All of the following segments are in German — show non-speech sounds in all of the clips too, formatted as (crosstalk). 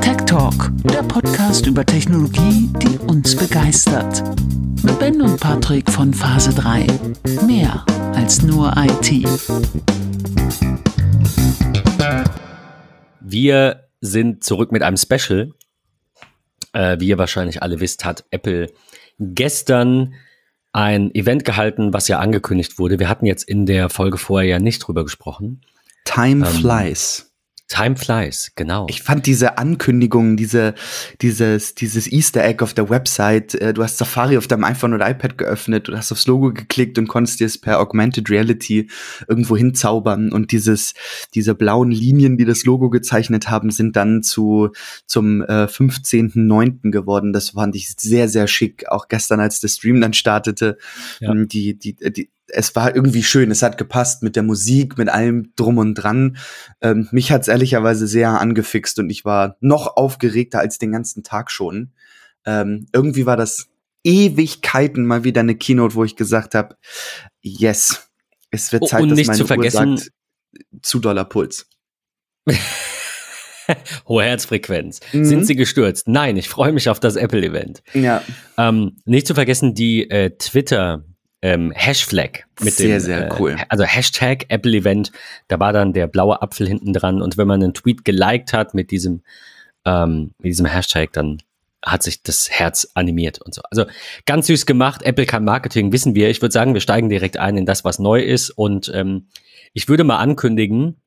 Tech Talk, der Podcast über Technologie, die uns begeistert. Mit Ben und Patrick von Phase 3. Mehr als nur IT. Wir sind zurück mit einem Special. Äh, wie ihr wahrscheinlich alle wisst, hat Apple gestern ein Event gehalten, was ja angekündigt wurde. Wir hatten jetzt in der Folge vorher ja nicht drüber gesprochen. Time ähm, flies. Time flies, genau. Ich fand diese Ankündigung, diese, dieses, dieses Easter Egg auf der Website, äh, du hast Safari auf deinem iPhone oder iPad geöffnet, du hast aufs Logo geklickt und konntest dir es per Augmented Reality irgendwo hinzaubern und dieses, diese blauen Linien, die das Logo gezeichnet haben, sind dann zu, zum äh, 15.09. geworden. Das fand ich sehr, sehr schick. Auch gestern, als der Stream dann startete, ja. Ähm, die, die, die, es war irgendwie schön, es hat gepasst mit der Musik, mit allem drum und dran. Ähm, mich hat's ehrlicherweise sehr angefixt und ich war noch aufgeregter als den ganzen Tag schon. Ähm, irgendwie war das Ewigkeiten mal wieder eine Keynote, wo ich gesagt habe, yes, es wird Zeit, und dass nicht meine zu vergessen, Uhr sagt, zu Dollar Puls. (laughs) Hohe Herzfrequenz. Mhm. Sind Sie gestürzt? Nein, ich freue mich auf das Apple-Event. Ja. Ähm, nicht zu vergessen die äh, Twitter- ähm, Hashflag mit sehr, dem, sehr äh, cool. Also Hashtag Apple Event, da war dann der blaue Apfel hinten dran und wenn man einen Tweet geliked hat mit diesem, ähm, mit diesem Hashtag, dann hat sich das Herz animiert und so. Also ganz süß gemacht. Apple kann Marketing, wissen wir. Ich würde sagen, wir steigen direkt ein in das, was neu ist. Und ähm, ich würde mal ankündigen,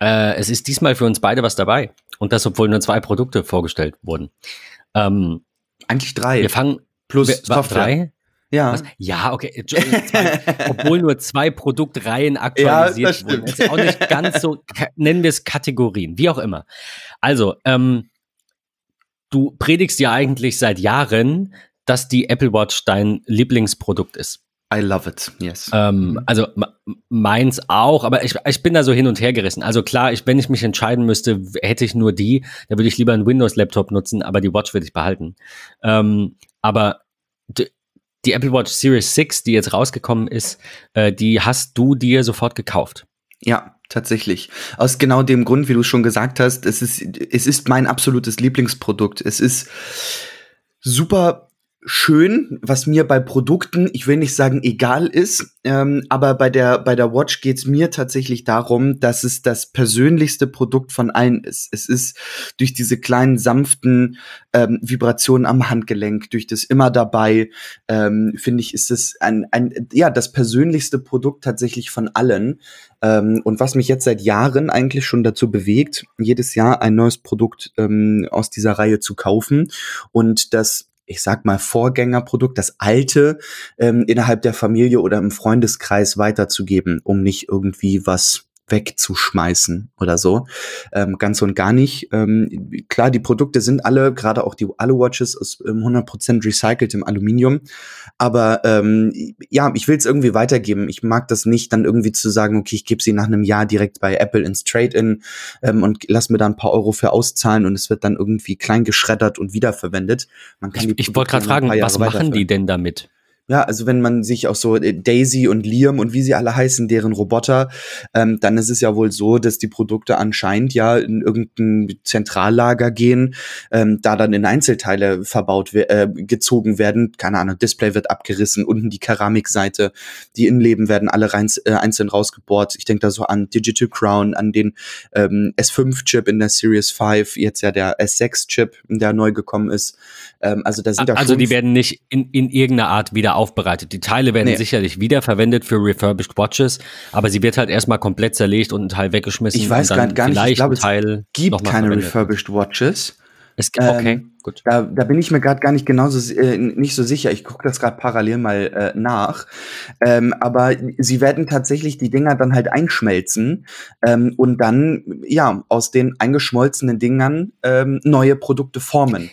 äh, es ist diesmal für uns beide was dabei. Und das, obwohl nur zwei Produkte vorgestellt wurden. Ähm, Eigentlich drei. Wir fangen plus wir, Software. Drei? Ja. Was? Ja, okay. Zwei, obwohl nur zwei Produktreihen (laughs) aktualisiert Ja, das wurden. Ist auch nicht ganz so, (laughs) nennen wir es Kategorien, wie auch immer. Also, ähm, du predigst ja eigentlich seit Jahren, dass die Apple Watch dein Lieblingsprodukt ist. I love it, yes. Ähm, also meins auch, aber ich, ich bin da so hin und her gerissen. Also klar, ich, wenn ich mich entscheiden müsste, hätte ich nur die, da würde ich lieber einen Windows-Laptop nutzen, aber die Watch würde ich behalten. Ähm, aber die Apple Watch Series 6, die jetzt rausgekommen ist, äh, die hast du dir sofort gekauft. Ja, tatsächlich. Aus genau dem Grund, wie du schon gesagt hast, es ist, es ist mein absolutes Lieblingsprodukt. Es ist super schön, was mir bei Produkten, ich will nicht sagen egal ist, ähm, aber bei der, bei der Watch geht's mir tatsächlich darum, dass es das persönlichste Produkt von allen ist. Es ist durch diese kleinen sanften ähm, Vibrationen am Handgelenk, durch das immer dabei, ähm, finde ich, ist es ein, ein, ja, das persönlichste Produkt tatsächlich von allen. Ähm, und was mich jetzt seit Jahren eigentlich schon dazu bewegt, jedes Jahr ein neues Produkt ähm, aus dieser Reihe zu kaufen und das ich sag mal, Vorgängerprodukt, das alte, ähm, innerhalb der Familie oder im Freundeskreis weiterzugeben, um nicht irgendwie was wegzuschmeißen oder so. Ähm, ganz und gar nicht. Ähm, klar, die Produkte sind alle, gerade auch die Alu-Watches, aus ähm, 100% recyceltem Aluminium. Aber ähm, ja, ich will es irgendwie weitergeben. Ich mag das nicht, dann irgendwie zu sagen, okay, ich gebe sie nach einem Jahr direkt bei Apple ins Trade-in ähm, und lass mir da ein paar Euro für auszahlen und es wird dann irgendwie klein geschreddert und wiederverwendet. Man kann Ich, ich wollte gerade fragen, was machen die denn damit? Ja, also wenn man sich auch so äh, Daisy und Liam und wie sie alle heißen, deren Roboter, ähm, dann ist es ja wohl so, dass die Produkte anscheinend ja in irgendein Zentrallager gehen, ähm, da dann in Einzelteile verbaut, äh, gezogen werden. Keine Ahnung, Display wird abgerissen, unten die Keramikseite, die Innenleben werden alle rein, äh, einzeln rausgebohrt. Ich denke da so an Digital Crown, an den ähm, S5-Chip in der Series 5, jetzt ja der S6-Chip, der neu gekommen ist. Ähm, also da sind da Also die werden nicht in, in irgendeiner Art wieder aufbereitet. Die Teile werden Nee. sicherlich wiederverwendet für refurbished Watches, aber sie wird halt erstmal komplett zerlegt und ein Teil weggeschmissen. Ich weiß gar- gar nicht, ich glaube, Teil gibt keine refurbished Watches. Es gibt, okay, Ähm, gut. Da, da bin ich mir gerade gar nicht genauso äh, nicht so sicher. Ich gucke das gerade parallel mal äh, nach. Ähm, aber sie werden tatsächlich die Dinger dann halt einschmelzen ähm, und dann ja aus den eingeschmolzenen Dingern ähm, neue Produkte formen.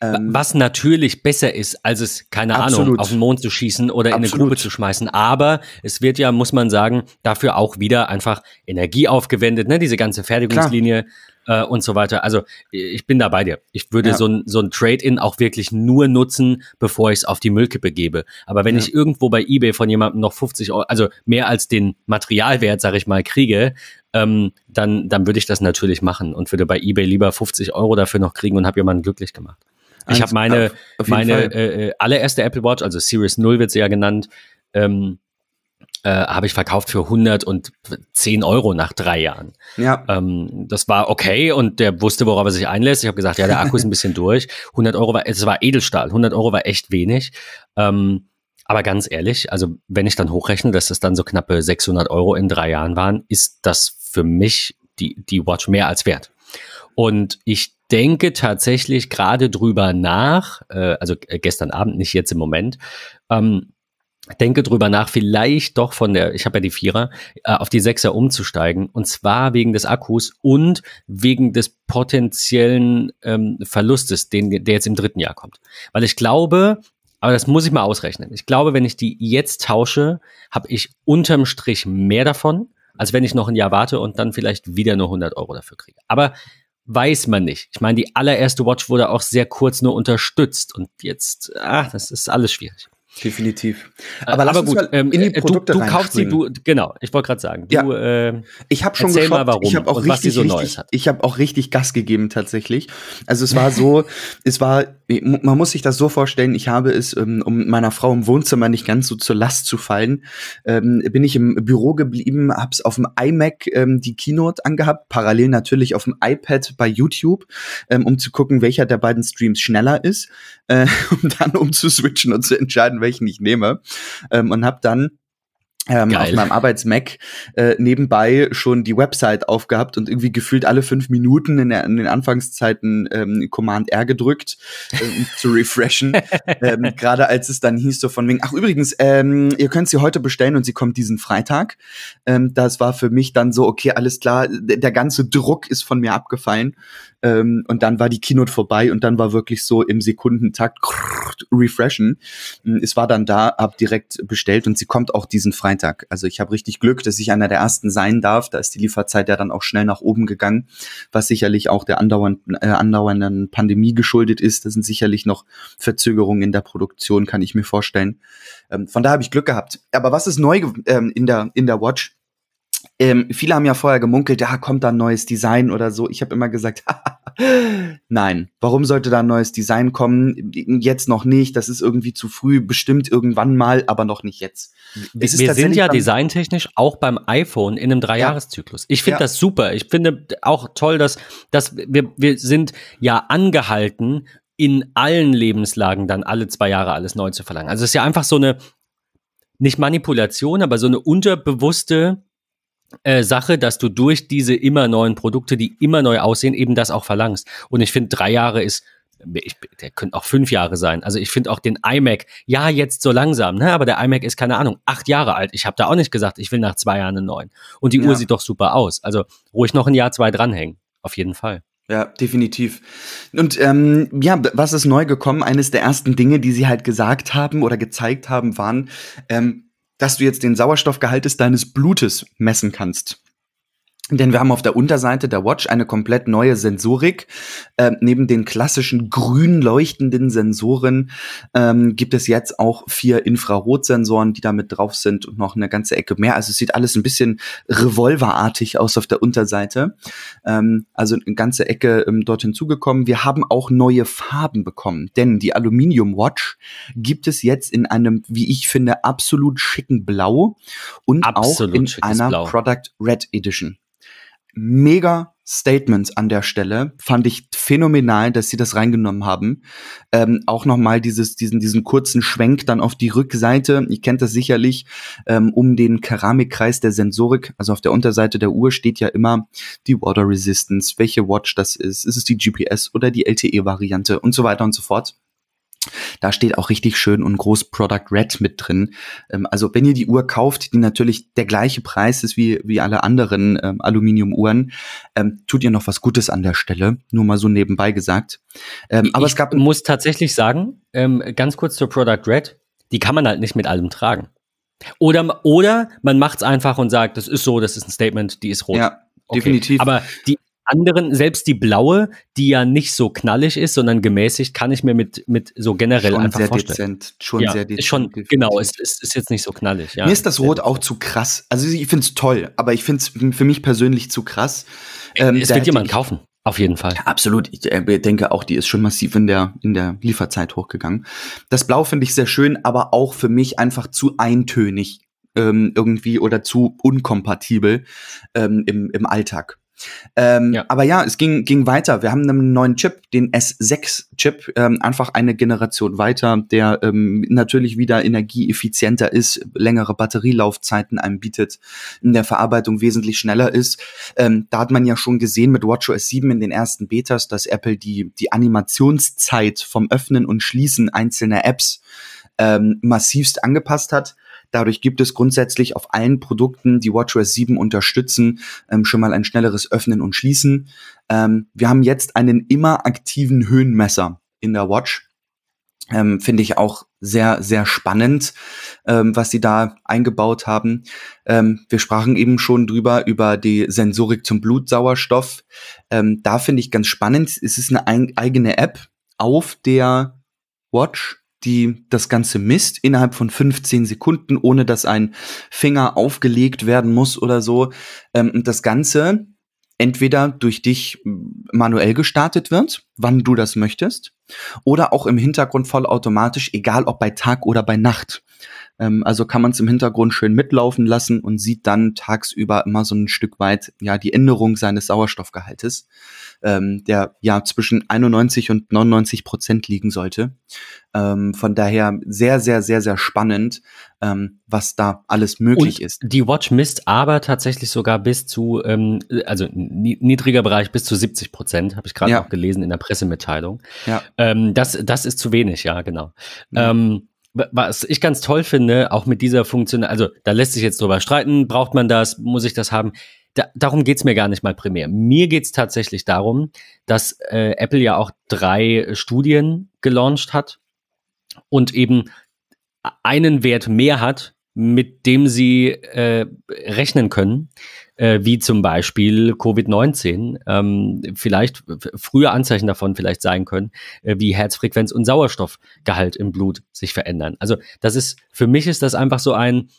Ähm, Was natürlich besser ist, als es, keine Ahnung, Absolut. auf den Mond zu schießen oder in eine Absolut. Grube zu schmeißen. Aber es wird ja, muss man sagen, dafür auch wieder einfach Energie aufgewendet, ne? diese ganze Fertigungslinie äh, und so weiter. Also ich bin da bei dir. Ich würde Ja. so ein, so ein Trade-in auch wirklich nur nutzen, bevor ich es auf die Müllkippe gebe. Aber wenn Ja. ich irgendwo bei eBay von jemandem noch 50 Euro, also mehr als den Materialwert, sag ich mal, kriege, ähm, dann, dann würde ich das natürlich machen und würde bei eBay lieber 50 Euro dafür noch kriegen und habe jemanden glücklich gemacht. Ich habe meine, meine äh, äh, allererste Apple Watch, also Series 0 wird sie ja genannt, ähm, äh, habe ich verkauft für 110 Euro nach drei Jahren. Ja. Ähm, das war okay und der wusste, worauf er sich einlässt. Ich habe gesagt, ja, der Akku ist ein bisschen durch. 100 Euro war, es war Edelstahl. 100 Euro war echt wenig. Ähm, aber ganz ehrlich, also wenn ich dann hochrechne, dass das dann so knappe 600 Euro in drei Jahren waren, ist das für mich die, die Watch mehr als wert. Und ich denke tatsächlich gerade drüber nach, äh, also äh, gestern Abend, nicht jetzt im Moment, ähm, denke drüber nach, vielleicht doch von der, ich habe ja die Vierer, äh, auf die Sechser umzusteigen. Und zwar wegen des Akkus und wegen des potenziellen ähm, Verlustes, den, der jetzt im dritten Jahr kommt. Weil ich glaube, aber das muss ich mal ausrechnen. Ich glaube, wenn ich die jetzt tausche, habe ich unterm Strich mehr davon, als wenn ich noch ein Jahr warte und dann vielleicht wieder nur 100 Euro dafür kriege. Aber weiß man nicht. Ich meine, die allererste Watch wurde auch sehr kurz nur unterstützt und jetzt, ah, das ist alles schwierig. Definitiv. Äh, aber, aber gut, ähm, in die äh, Produkte du, du kaufst sie, du, genau, ich wollte gerade sagen. Du, ja. äh, ich habe schon geschaut, mal warum ich habe auch richtig, so richtig, ich habe auch richtig Gas gegeben tatsächlich. Also es war (laughs) so, es war, man muss sich das so vorstellen, ich habe es, ähm, um meiner Frau im Wohnzimmer nicht ganz so zur Last zu fallen, ähm, bin ich im Büro geblieben, habe es auf dem iMac die Keynote angehabt, parallel natürlich auf dem iPad bei YouTube, um zu gucken, welcher der beiden Streams schneller ist, äh, (laughs) um dann umzuswitchen und zu entscheiden, welchen ich nehme. Ähm, und habe dann ähm, auf meinem Arbeitsmac äh, nebenbei schon die Website aufgehabt und irgendwie gefühlt alle fünf Minuten in, der, in den Anfangszeiten ähm, Command R gedrückt, ähm, zu refreshen. (laughs) ähm, Gerade als es dann hieß so von wegen, ach übrigens, ähm, ihr könnt sie heute bestellen und sie kommt diesen Freitag. Ähm, das war für mich dann so, okay, alles klar, der ganze Druck ist von mir abgefallen. Ähm, und dann war die Keynote vorbei und dann war wirklich so im Sekundentakt refreshen. Es war dann da, hab direkt bestellt und sie kommt auch diesen Freitag. Also ich habe richtig Glück, dass ich einer der ersten sein darf. Da ist die Lieferzeit ja dann auch schnell nach oben gegangen, was sicherlich auch der andauernden, äh, andauernden Pandemie geschuldet ist. Das sind sicherlich noch Verzögerungen in der Produktion, kann ich mir vorstellen. Ähm, von da habe ich Glück gehabt. Aber was ist neu ähm, in der in der Watch? Ähm, viele haben ja vorher gemunkelt, ja, kommt da ein neues Design oder so. Ich habe immer gesagt, (laughs) nein, warum sollte da ein neues Design kommen? Jetzt noch nicht, das ist irgendwie zu früh, bestimmt irgendwann mal, aber noch nicht jetzt. Wir sind ja designtechnisch auch beim iPhone in einem Dreijahreszyklus. Ich finde ja. das super. Ich finde auch toll, dass, dass wir, wir sind ja angehalten, in allen Lebenslagen dann alle zwei Jahre alles neu zu verlangen. Also es ist ja einfach so eine, nicht Manipulation, aber so eine unterbewusste äh, Sache, dass du durch diese immer neuen Produkte, die immer neu aussehen, eben das auch verlangst. Und ich finde, drei Jahre ist, ich, der könnte auch fünf Jahre sein. Also ich finde auch den iMac, ja, jetzt so langsam, ne? aber der iMac ist, keine Ahnung, acht Jahre alt. Ich habe da auch nicht gesagt, ich will nach zwei Jahren einen neuen. Und die ja. Uhr sieht doch super aus. Also ruhig noch ein Jahr, zwei dranhängen. Auf jeden Fall. Ja, definitiv. Und ähm, ja, was ist neu gekommen? Eines der ersten Dinge, die sie halt gesagt haben oder gezeigt haben, waren, ähm, dass du jetzt den Sauerstoffgehalt deines Blutes messen kannst. Denn wir haben auf der Unterseite der Watch eine komplett neue Sensorik. Äh, neben den klassischen grün leuchtenden Sensoren ähm, gibt es jetzt auch vier Infrarotsensoren, die da mit drauf sind und noch eine ganze Ecke mehr. Also es sieht alles ein bisschen revolverartig aus auf der Unterseite. Ähm, also eine ganze Ecke ähm, dort hinzugekommen. Wir haben auch neue Farben bekommen, denn die Aluminium Watch gibt es jetzt in einem, wie ich finde, absolut schicken Blau und absolut auch in einer Blau. Product Red Edition mega Statements an der Stelle. Fand ich phänomenal, dass sie das reingenommen haben. Ähm, auch nochmal dieses, diesen, diesen kurzen Schwenk dann auf die Rückseite. Ich kennt das sicherlich ähm, um den Keramikkreis der Sensorik. Also auf der Unterseite der Uhr steht ja immer die Water Resistance, welche Watch das ist. Ist es die GPS oder die LTE-Variante und so weiter und so fort. Da steht auch richtig schön und groß Product Red mit drin. Ähm, also wenn ihr die Uhr kauft, die natürlich der gleiche Preis ist wie, wie alle anderen ähm, Aluminium-Uhren, ähm, tut ihr noch was Gutes an der Stelle. Nur mal so nebenbei gesagt. Ähm, aber ich es gab muss tatsächlich sagen, ähm, ganz kurz zur Product Red, die kann man halt nicht mit allem tragen. Oder, oder man macht es einfach und sagt, das ist so, das ist ein Statement, die ist rot. Ja, okay. definitiv. Aber die anderen, selbst die blaue, die ja nicht so knallig ist, sondern gemäßigt, kann ich mir mit, mit so generell schon einfach sehr vorstellen. dezent, schon ja, sehr dezent. schon, genau, es ist, ist jetzt nicht so knallig. Ja. Mir ist das Rot auch zu krass. Also ich finde es toll, aber ich finde es für mich persönlich zu krass. Ähm, es wird jemand ich- kaufen, auf jeden Fall. Absolut. Ich äh, denke auch, die ist schon massiv in der, in der Lieferzeit hochgegangen. Das Blau finde ich sehr schön, aber auch für mich einfach zu eintönig ähm, irgendwie oder zu unkompatibel ähm, im, im Alltag. Ähm, Ja. Aber ja, es ging, ging weiter. Wir haben einen neuen Chip, den S6-Chip, ähm, einfach eine Generation weiter, der ähm, natürlich wieder energieeffizienter ist, längere Batterielaufzeiten einem bietet, in der Verarbeitung wesentlich schneller ist. Ähm, da hat man ja schon gesehen mit WatchOS 7 in den ersten Betas, dass Apple die, die Animationszeit vom Öffnen und Schließen einzelner Apps ähm, massivst angepasst hat. Dadurch gibt es grundsätzlich auf allen Produkten, die WatchOS 7 unterstützen, ähm, schon mal ein schnelleres Öffnen und Schließen. Ähm, wir haben jetzt einen immer aktiven Höhenmesser in der Watch. Ähm, Finde ich auch sehr, sehr spannend, ähm, was sie da eingebaut haben. Ähm, wir sprachen eben schon drüber, über die Sensorik zum Blutsauerstoff. Ähm, da finde ich ganz spannend, es ist eine ein, eigene App auf der Watch, die das Ganze misst innerhalb von 15 Sekunden, ohne dass ein Finger aufgelegt werden muss oder so. Ähm, das Ganze entweder durch dich manuell gestartet wird, wann du das möchtest, oder auch im Hintergrund vollautomatisch, egal ob bei Tag oder bei Nacht. Ähm, also kann man es im Hintergrund schön mitlaufen lassen und sieht dann tagsüber immer so ein Stück weit ja die Änderung seines Sauerstoffgehaltes, ähm, der ja zwischen 91 und 99 Prozent liegen sollte. Ähm, von daher sehr, sehr, sehr, sehr spannend, ähm, was da alles möglich Und ist. Die Watch misst aber tatsächlich sogar bis zu, ähm, also ni- niedriger Bereich bis zu 70 Prozent, habe ich gerade Ja. noch gelesen in der Pressemitteilung. Ja. Ähm, das, das ist zu wenig, ja, genau. Ja. Ähm, wa- was ich ganz toll finde, auch mit dieser Funktion, also da lässt sich jetzt drüber streiten, braucht man das, muss ich das haben? Da, darum geht's mir gar nicht mal primär. Mir geht's tatsächlich darum, dass äh, Apple ja auch drei Studien gelauncht hat und eben einen Wert mehr hat, mit dem sie äh, rechnen können, äh, wie zum Beispiel Covid-19, ähm, vielleicht frühe Anzeichen davon vielleicht sein können, äh, wie Herzfrequenz und Sauerstoffgehalt im Blut sich verändern. Also das ist, für mich ist das einfach so ein,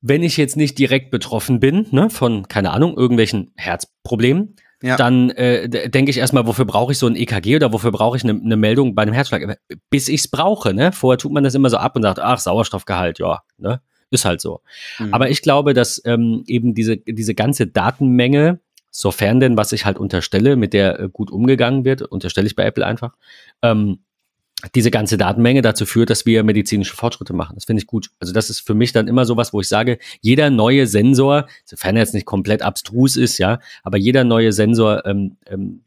wenn ich jetzt nicht direkt betroffen bin, ne, von, keine Ahnung, irgendwelchen Herzproblemen, Ja. dann äh, denke ich erstmal, wofür brauche ich so ein EKG oder wofür brauche ich eine ne Meldung bei einem Herzschlag? Aber Bis ich es brauche, ne? Vorher tut man das immer so ab und sagt, ach, Sauerstoffgehalt, ja, ne? Ist halt so. Mhm. Aber ich glaube, dass ähm, eben diese, diese ganze Datenmenge, sofern denn, was ich halt unterstelle, mit der äh, gut umgegangen wird, unterstelle ich bei Apple einfach, ähm, diese ganze Datenmenge dazu führt, dass wir medizinische Fortschritte machen. Das finde ich gut. Also das ist für mich dann immer sowas, wo ich sage, jeder neue Sensor, sofern er jetzt nicht komplett abstrus ist, ja, aber jeder neue Sensor ähm, ähm,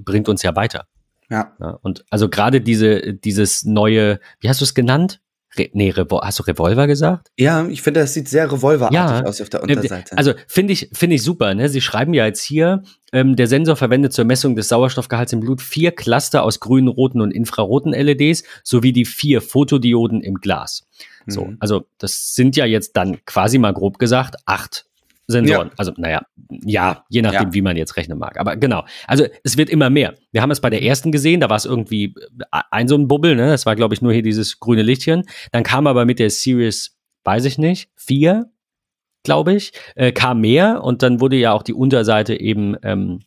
bringt uns ja weiter. ja. Ja? Und also gerade diese, dieses neue, wie hast du es genannt? Re nee, Revol hast du Revolver gesagt? ja, ich finde, das sieht sehr revolverartig Ja. aus auf der Ne, Unterseite. Also finde ich, finde ich super. Ne? Sie schreiben ja jetzt hier, ähm, der Sensor verwendet zur Messung des Sauerstoffgehalts im Blut vier Cluster aus grünen, roten und infraroten LEDs sowie die vier Fotodioden im Glas. So, Mhm. also das sind ja jetzt dann quasi mal grob gesagt acht Sensoren. Ja. Also, naja, ja, je nachdem, Ja. wie man jetzt rechnen mag. Aber genau. Also es wird immer mehr. Wir haben es bei der ersten gesehen, da war es irgendwie äh, ein so ein Bubbel, ne? Das war, glaube ich, nur hier dieses grüne Lichtchen. Dann kam aber mit der Series, weiß ich nicht, vier, glaube ich, äh, kam mehr und dann wurde ja auch die Unterseite eben ähm,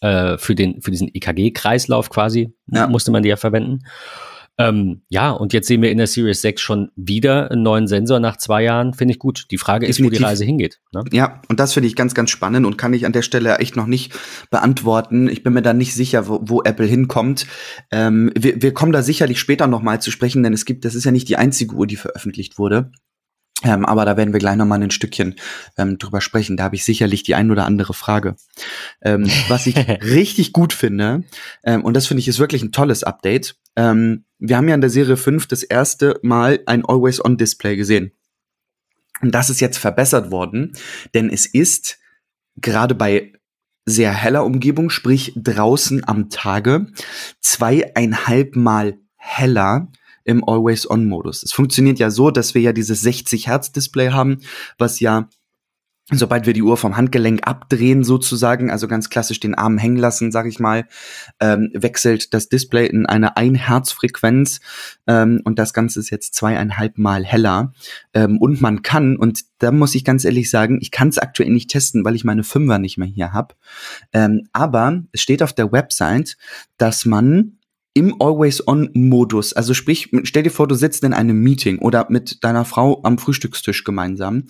äh, für, den, für diesen EKG-Kreislauf quasi, Ja. musste man die ja verwenden. Ähm, ja, und jetzt sehen wir in der Series 6 schon wieder einen neuen Sensor nach zwei Jahren. Finde ich gut. Die Frage ist, wo die Definitiv. Reise hingeht. Ne? Ja, und das finde ich ganz, ganz spannend und kann ich an der Stelle echt noch nicht beantworten. Ich bin mir da nicht sicher, wo, wo Apple hinkommt. Ähm, wir, wir kommen da sicherlich später noch mal zu sprechen, denn es gibt, das ist ja nicht die einzige Uhr, die veröffentlicht wurde. Ähm, aber da werden wir gleich noch mal ein Stückchen ähm, drüber sprechen. Da habe ich sicherlich die ein oder andere Frage. Ähm, was ich (laughs) richtig gut finde, ähm, und das finde ich ist wirklich ein tolles Update. Wir haben ja in der Serie 5 das erste Mal ein Always-On-Display gesehen. Und das ist jetzt verbessert worden, denn es ist gerade bei sehr heller Umgebung, sprich draußen am Tage, zweieinhalb Mal heller im Always-On-Modus. Es funktioniert ja so, dass wir ja dieses 60 Hertz Display haben, was ja sobald wir die Uhr vom Handgelenk abdrehen sozusagen, also ganz klassisch den Arm hängen lassen, sag ich mal, ähm, wechselt das Display in eine Ein-Hertz-Frequenz ähm, und das Ganze ist jetzt zweieinhalb Mal heller. Ähm, und man kann, und da muss ich ganz ehrlich sagen, ich kann es aktuell nicht testen, weil ich meine Fünfer nicht mehr hier habe, ähm, aber es steht auf der Website, dass man im Always-On-Modus. Also sprich, stell dir vor, du sitzt in einem Meeting oder mit deiner Frau am Frühstückstisch gemeinsam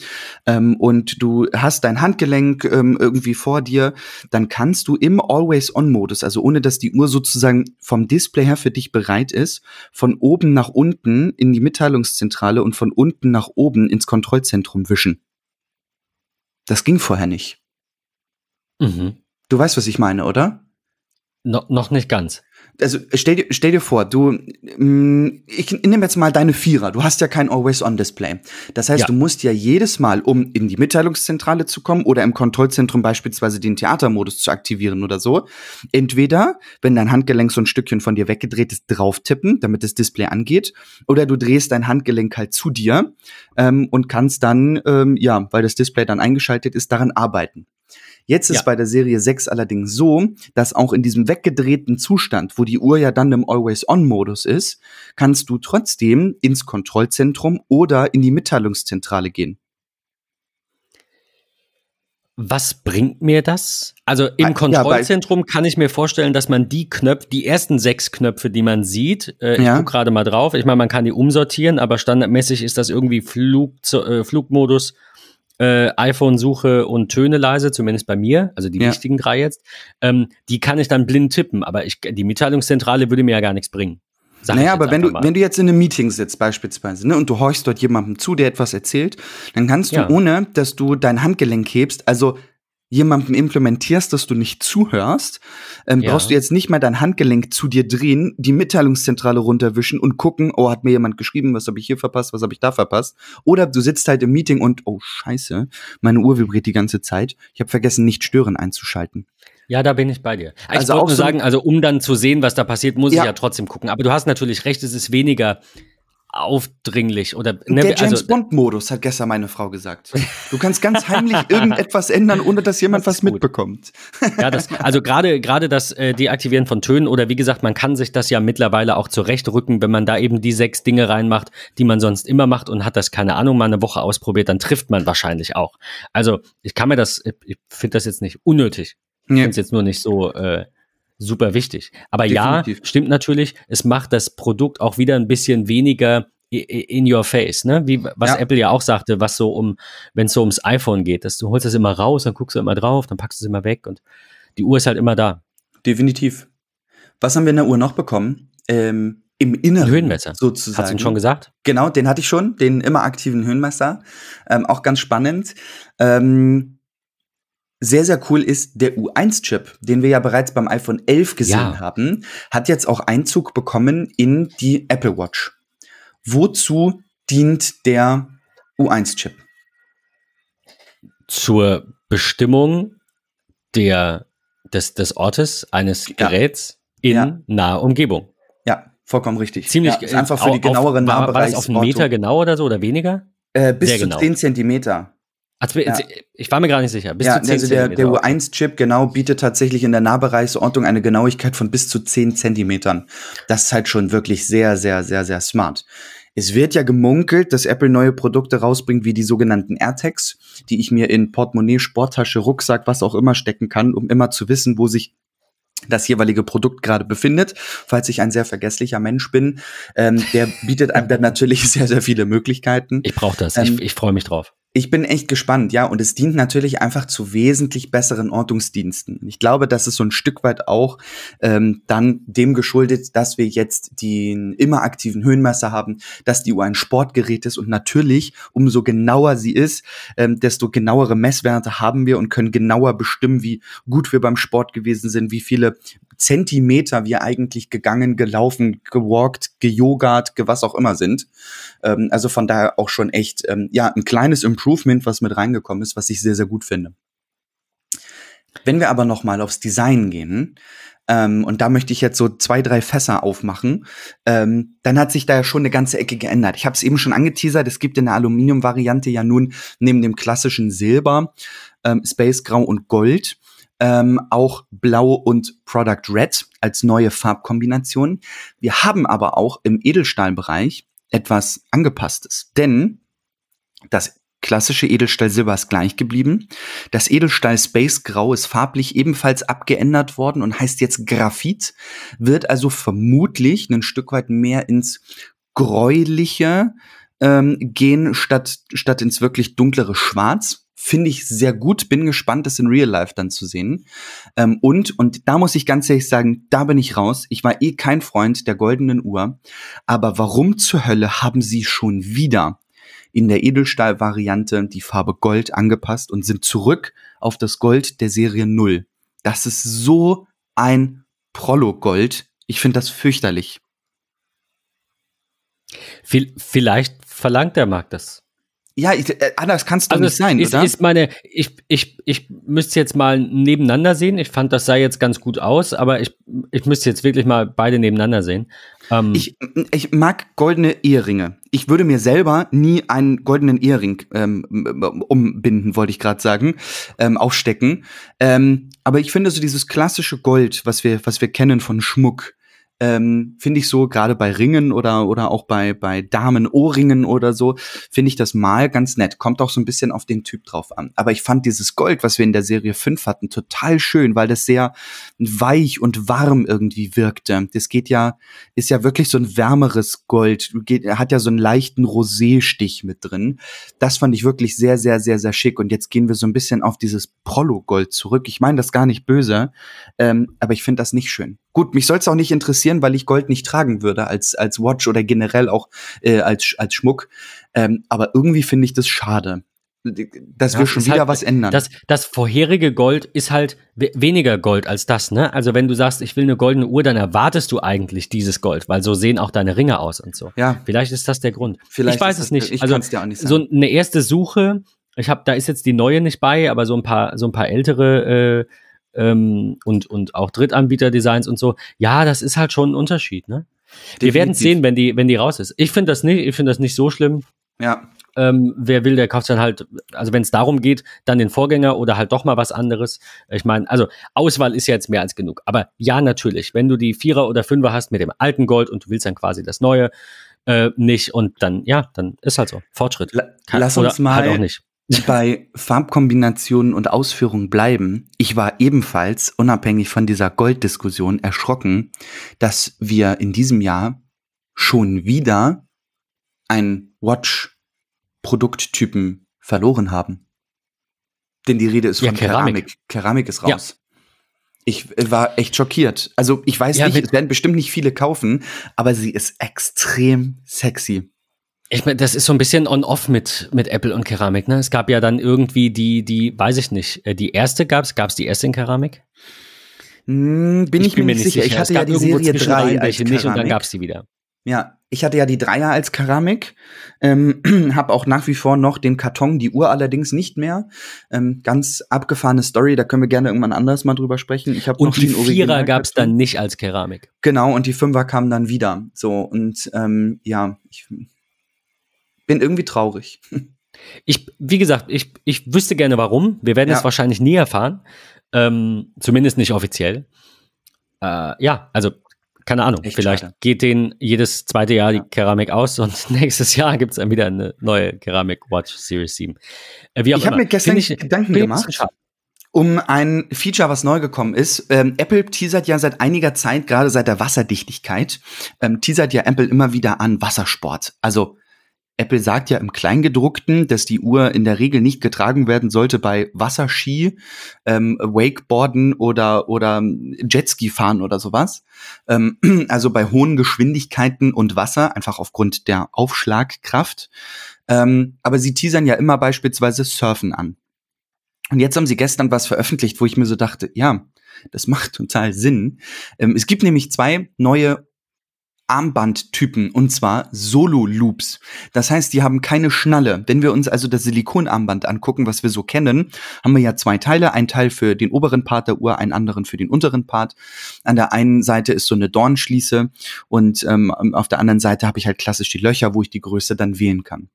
ähm, und du hast dein Handgelenk ähm, irgendwie vor dir, dann kannst du im Always-On-Modus, also ohne dass die Uhr sozusagen vom Display her für dich bereit ist, von oben nach unten in die Mitteilungszentrale und von unten nach oben ins Kontrollzentrum wischen. Das ging vorher nicht. Mhm. Du weißt, was ich meine, oder? No, noch nicht ganz also stell dir, stell dir vor, du, mm, ich nehme jetzt mal deine Vierer, du hast ja kein Always-On-Display. Das heißt, Ja. du musst ja jedes Mal, um in die Mitteilungszentrale zu kommen oder im Kontrollzentrum beispielsweise den Theatermodus zu aktivieren oder so, entweder, wenn dein Handgelenk so ein Stückchen von dir weggedreht ist, drauf tippen, damit das Display angeht, oder du drehst dein Handgelenk halt zu dir ähm, und kannst dann, ähm, ja, weil das Display dann eingeschaltet ist, daran arbeiten. Jetzt ist Ja. bei der Serie 6 allerdings so, dass auch in diesem weggedrehten Zustand, wo die Uhr ja dann im Always-On-Modus ist, kannst du trotzdem ins Kontrollzentrum oder in die Mitteilungszentrale gehen. Was bringt mir das? Also im Kontrollzentrum kann ich mir vorstellen, dass man die Knöpfe, die ersten sechs Knöpfe, die man sieht, äh, ich Ja. gucke gerade mal drauf, ich meine, man kann die umsortieren, aber standardmäßig ist das irgendwie Flug, äh, Flugmodus, äh, iPhone-Suche und Töne leise, zumindest bei mir, also die Ja. wichtigen drei jetzt. Ähm, die kann ich dann blind tippen, aber ich, die Mitteilungszentrale würde mir ja gar nichts bringen. Sag Naja, aber wenn du, mal. wenn du jetzt in einem Meeting sitzt beispielsweise, ne, und du horchst dort jemandem zu, der etwas erzählt, dann kannst du, Ja. ohne dass du dein Handgelenk hebst, also jemandem implementierst, dass du nicht zuhörst, ähm, Ja. brauchst du jetzt nicht mehr dein Handgelenk zu dir drehen, die Mitteilungszentrale runterwischen und gucken, oh, hat mir jemand geschrieben, was habe ich hier verpasst, was habe ich da verpasst. Oder du sitzt halt im Meeting und, oh, scheiße, meine Uhr vibriert die ganze Zeit. Ich habe vergessen, nicht stören einzuschalten. Ja, da bin ich bei dir. Ich Also wollte nur so- sagen, also um dann zu sehen, was da passiert, muss Ja. ich ja trotzdem gucken. Aber du hast natürlich recht, es ist weniger aufdringlich oder ne, Der James also, Bond-Modus, hat gestern meine Frau gesagt. Du kannst ganz heimlich (laughs) irgendetwas ändern, ohne dass jemand Das was gut. mitbekommt. ja, das, also gerade gerade das äh, Deaktivieren von Tönen oder wie gesagt, man kann sich das ja mittlerweile auch zurechtrücken, wenn man da eben die sechs Dinge reinmacht, die man sonst immer macht und hat das keine Ahnung mal eine Woche ausprobiert, dann trifft man wahrscheinlich auch. Also ich kann mir das, ich, ich finde das jetzt nicht unnötig. Ich Ja. finde es jetzt nur nicht so äh, super wichtig. Aber Definitiv. ja, stimmt natürlich, es macht das Produkt auch wieder ein bisschen weniger in your face, ne? Wie was Ja. Apple ja auch sagte, was so um, wenn es so ums iPhone geht, dass du holst das immer raus, dann guckst du immer drauf, dann packst du es immer weg und die Uhr ist halt immer da. Definitiv. Was haben wir in der Uhr noch bekommen? Ähm, Im Inneren. Höhenmesser. Sozusagen. Hast du ihn schon gesagt? Genau, den hatte ich schon, den immer aktiven Höhenmesser. Ähm, auch ganz spannend. Ähm, sehr, sehr cool ist der U1-Chip, den wir ja bereits beim iPhone 11 gesehen Ja. haben, hat jetzt auch Einzug bekommen in die Apple Watch. Wozu dient der U1-Chip? Zur Bestimmung der, des, des Ortes eines Ja. Geräts in Ja. naher Umgebung. Ja, vollkommen richtig. Ziemlich ja, ist einfach für äh, die genauere auf, war, war das auf einen. Meter genau oder so oder weniger? Äh, bis Sehr zu genau. 10 Zentimeter. Also, Ja. Ich war mir gar nicht sicher. Bis ja, zu 10 also der, der Zentimeter. U1-Chip genau bietet tatsächlich in der Nahbereichsortung eine Genauigkeit von bis zu 10 Zentimetern. Das ist halt schon wirklich sehr, sehr, sehr, sehr smart. Es wird ja gemunkelt, dass Apple neue Produkte rausbringt, wie die sogenannten AirTags, die ich mir in Portemonnaie, Sporttasche, Rucksack, was auch immer stecken kann, um immer zu wissen, wo sich das jeweilige Produkt gerade befindet. Falls ich ein sehr vergesslicher Mensch bin, ähm, der bietet einem dann natürlich (laughs) sehr, sehr viele Möglichkeiten. Ich brauche das. Ähm, ich ich freue mich drauf. Ich bin echt gespannt, ja, und es dient natürlich einfach zu wesentlich besseren Ortungsdiensten. Ich glaube, das ist so ein Stück weit auch ähm, dann dem geschuldet, dass wir jetzt den immer aktiven Höhenmesser haben, dass die Uhr ein Sportgerät ist und natürlich, umso genauer sie ist, ähm, desto genauere Messwerte haben wir und können genauer bestimmen, wie gut wir beim Sport gewesen sind, wie viele Zentimeter wir eigentlich gegangen, gelaufen, gewalkt, gejogert, ge was auch immer sind. Ähm, also von daher auch schon echt, ähm, ja, ein kleines Improvement, was mit reingekommen ist, was ich sehr, sehr gut finde. Wenn wir aber noch mal aufs Design gehen, ähm, und da möchte ich jetzt so zwei, drei Fässer aufmachen, ähm, dann hat sich da ja schon eine ganze Ecke geändert. Ich habe es eben schon angeteasert, es gibt in der Aluminium-Variante ja nun neben dem klassischen Silber, ähm, Space Grau und Gold ähm, auch Blau und Product Red als neue Farbkombination. Wir haben aber auch im Edelstahlbereich etwas angepasstes, denn das klassische Edelstahl Silber ist gleich geblieben. Das Edelstahl Space Grau ist farblich ebenfalls abgeändert worden und heißt jetzt Graphit, wird also vermutlich ein Stück weit mehr ins gräuliche ähm, gehen, statt, statt ins wirklich dunklere Schwarz. Finde ich sehr gut, bin gespannt, das in Real Life dann zu sehen. Ähm, und, und da muss ich ganz ehrlich sagen, da bin ich raus. Ich war eh kein Freund der goldenen Uhr. Aber warum zur Hölle haben sie schon wieder in der Edelstahl-Variante die Farbe Gold angepasst und sind zurück auf das Gold der Serie 0. Das ist so ein Prollo-Gold. Ich finde das fürchterlich. Vielleicht verlangt der Markt das. Ja, ich, äh, anders kannst du also nicht sein, ist, oder? Ist meine, ich, ich, ich müsste jetzt mal nebeneinander sehen. Ich fand, das sah jetzt ganz gut aus, aber ich, ich müsste jetzt wirklich mal beide nebeneinander sehen. Ähm, ich, ich mag goldene Eheringe. Ich würde mir selber nie einen goldenen Ehering ähm, umbinden, wollte ich gerade sagen, ähm, aufstecken. Ähm, aber ich finde so dieses klassische Gold, was wir, was wir kennen von Schmuck, ähm, finde ich so, gerade bei Ringen oder, oder auch bei, bei Damen-Ohrringen oder so, finde ich das mal ganz nett. Kommt auch so ein bisschen auf den Typ drauf an. Aber ich fand dieses Gold, was wir in der Serie 5 hatten, total schön, weil das sehr weich und warm irgendwie wirkte. Das geht ja, ist ja wirklich so ein wärmeres Gold, geht, hat ja so einen leichten Rosé-Stich mit drin. Das fand ich wirklich sehr, sehr, sehr, sehr schick. Und jetzt gehen wir so ein bisschen auf dieses Prollo-Gold zurück. Ich meine das gar nicht böse, ähm, aber ich finde das nicht schön. Gut, mich soll es auch nicht interessieren, weil ich Gold nicht tragen würde als, als Watch oder generell auch äh, als, als Schmuck. Ähm, aber irgendwie finde ich das schade. Dass ja, wir schon wieder halt, was ändern. Das, das vorherige Gold ist halt weniger Gold als das, ne? Also wenn du sagst, ich will eine goldene Uhr, dann erwartest du eigentlich dieses Gold, weil so sehen auch deine Ringe aus und so. Ja. Vielleicht ist das der Grund. Vielleicht ich weiß es nicht. Ich also dir auch nicht sagen. so eine erste Suche, ich habe, da ist jetzt die neue nicht bei, aber so ein paar, so ein paar ältere äh, ähm, und, und auch Drittanbieter-Designs und so. Ja, das ist halt schon ein Unterschied, ne? Definitiv. Wir werden sehen, wenn die, wenn die raus ist. Ich finde das nicht, ich finde das nicht so schlimm. Ja. Ähm, wer will, der kauft dann halt, also wenn es darum geht, dann den Vorgänger oder halt doch mal was anderes. Ich meine, also Auswahl ist ja jetzt mehr als genug. Aber ja, natürlich, wenn du die Vierer oder Fünfer hast mit dem alten Gold und du willst dann quasi das neue äh, nicht und dann, ja, dann ist halt so. Fortschritt. Kann, Lass uns mal halt auch nicht bei Farbkombinationen und Ausführungen bleiben, ich war ebenfalls, unabhängig von dieser Golddiskussion, erschrocken, dass wir in diesem Jahr schon wieder ein Watch-Produkttypen verloren haben. Denn die Rede ist von ja, Keramik. Keramik. Keramik ist raus. Ja. Ich war echt schockiert. Also ich weiß ja, nicht, es werden bestimmt nicht viele kaufen, aber sie ist extrem sexy. Ich meine, das ist so ein bisschen on-off mit, mit Apple und Keramik, ne? Es gab ja dann irgendwie die, die, weiß ich nicht, äh, die erste gab's, gab's die erste in Keramik? Hm, bin ich, ich bin mir nicht sicher. sicher. Ich hatte ja die Serie 3 als Keramik. Nicht und dann gab's die wieder. Ja, ich hatte ja die Dreier als Keramik, ähm, (clears throat) habe auch nach wie vor noch den Karton, die Uhr allerdings nicht mehr. Ähm, ganz abgefahrene Story, da können wir gerne irgendwann anders mal drüber sprechen. Ich und noch die Vierer gab's dann nicht als Keramik. Genau, und die Fünfer kamen dann wieder. So, und ähm, ja, ich bin irgendwie traurig. Ich, wie gesagt, ich, ich wüsste gerne warum. Wir werden ja. es wahrscheinlich nie erfahren. Ähm, zumindest nicht offiziell. Äh, ja, also keine Ahnung. Echt vielleicht schade. geht denen jedes zweite Jahr ja. die Keramik aus und (laughs) nächstes Jahr gibt es dann wieder eine neue Keramik Watch Series 7. Äh, ich habe mir gestern ich, Gedanken gemacht. Um ein Feature, was neu gekommen ist. Ähm, Apple teasert ja seit einiger Zeit, gerade seit der Wasserdichtigkeit, ähm, teasert ja Apple immer wieder an Wassersport. Also Apple sagt ja im Kleingedruckten, dass die Uhr in der Regel nicht getragen werden sollte bei Wasserski, ähm, Wakeboarden oder, oder Jetski fahren oder sowas. Ähm, (clears throat) also bei hohen Geschwindigkeiten und Wasser, einfach aufgrund der Aufschlagkraft. Ähm, aber sie teasern ja immer beispielsweise Surfen an. Und jetzt haben sie gestern was veröffentlicht, wo ich mir so dachte, ja, das macht total Sinn. Ähm, es gibt nämlich zwei neue Armbandtypen und zwar Solo-Loops. Das heißt, die haben keine Schnalle. Wenn wir uns also das Silikonarmband angucken, was wir so kennen, haben wir ja zwei Teile. Ein Teil für den oberen Part der Uhr, einen anderen für den unteren Part. An der einen Seite ist so eine Dornschließe und ähm, auf der anderen Seite habe ich halt klassisch die Löcher, wo ich die Größe dann wählen kann.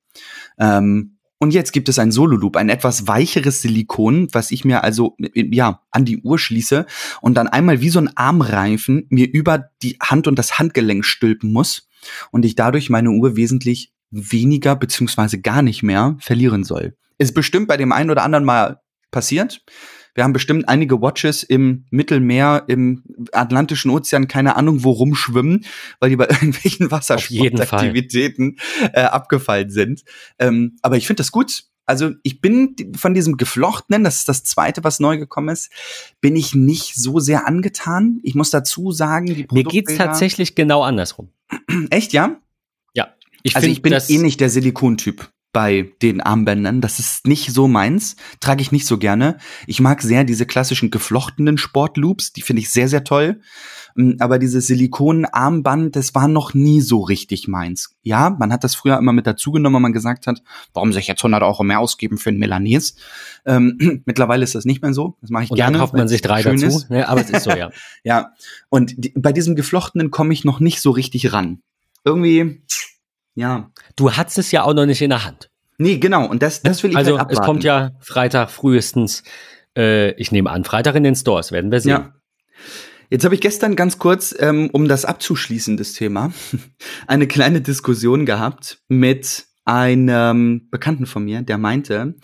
Ähm, und jetzt gibt es ein Solo-Loop, ein etwas weicheres Silikon, was ich mir also ja an die Uhr schließe und dann einmal wie so ein Armreifen mir über die Hand und das Handgelenk stülpen muss und ich dadurch meine Uhr wesentlich weniger beziehungsweise gar nicht mehr verlieren soll. Ist bestimmt bei dem einen oder anderen mal passiert. Wir haben bestimmt einige Watches im Mittelmeer, im Atlantischen Ozean, keine Ahnung, wo rumschwimmen, weil die bei (laughs) irgendwelchen Wassersportaktivitäten äh, abgefallen sind. Ähm, aber ich finde das gut. Also ich bin von diesem geflochtenen, das ist das zweite, was neu gekommen ist, bin ich nicht so sehr angetan. Ich muss dazu sagen, die Mir geht's tatsächlich genau andersrum. Echt, ja? Ja. Ich also ich bin eh nicht der Silikontyp bei den Armbändern. Das ist nicht so meins. Trage ich nicht so gerne. Ich mag sehr diese klassischen geflochtenen Sportloops. Die finde ich sehr, sehr toll. Mm, aber dieses Silikon-Armband, das war noch nie so richtig meins. Ja, man hat das früher immer mit dazugenommen, wenn man gesagt hat, warum soll ich jetzt 100 Euro mehr ausgeben für ein Milanese? Ähm, (clears throat) mittlerweile ist das nicht mehr so. Das mache ich und gerne. Dann kauft man sich drei dazu. Ist. Ja, aber es ist so, ja. (laughs) ja. Und die, bei diesem geflochtenen komme ich noch nicht so richtig ran. Irgendwie, ja. Du hattest es ja auch noch nicht in der Hand. Nee, genau. Und das, das will ich Also halt es kommt ja Freitag frühestens, äh, ich nehme an, Freitag in den Stores, werden wir sehen. Ja. Jetzt habe ich gestern ganz kurz, ähm, um das abzuschließen, das Thema, (laughs) eine kleine Diskussion gehabt mit einem Bekannten von mir, der meinte,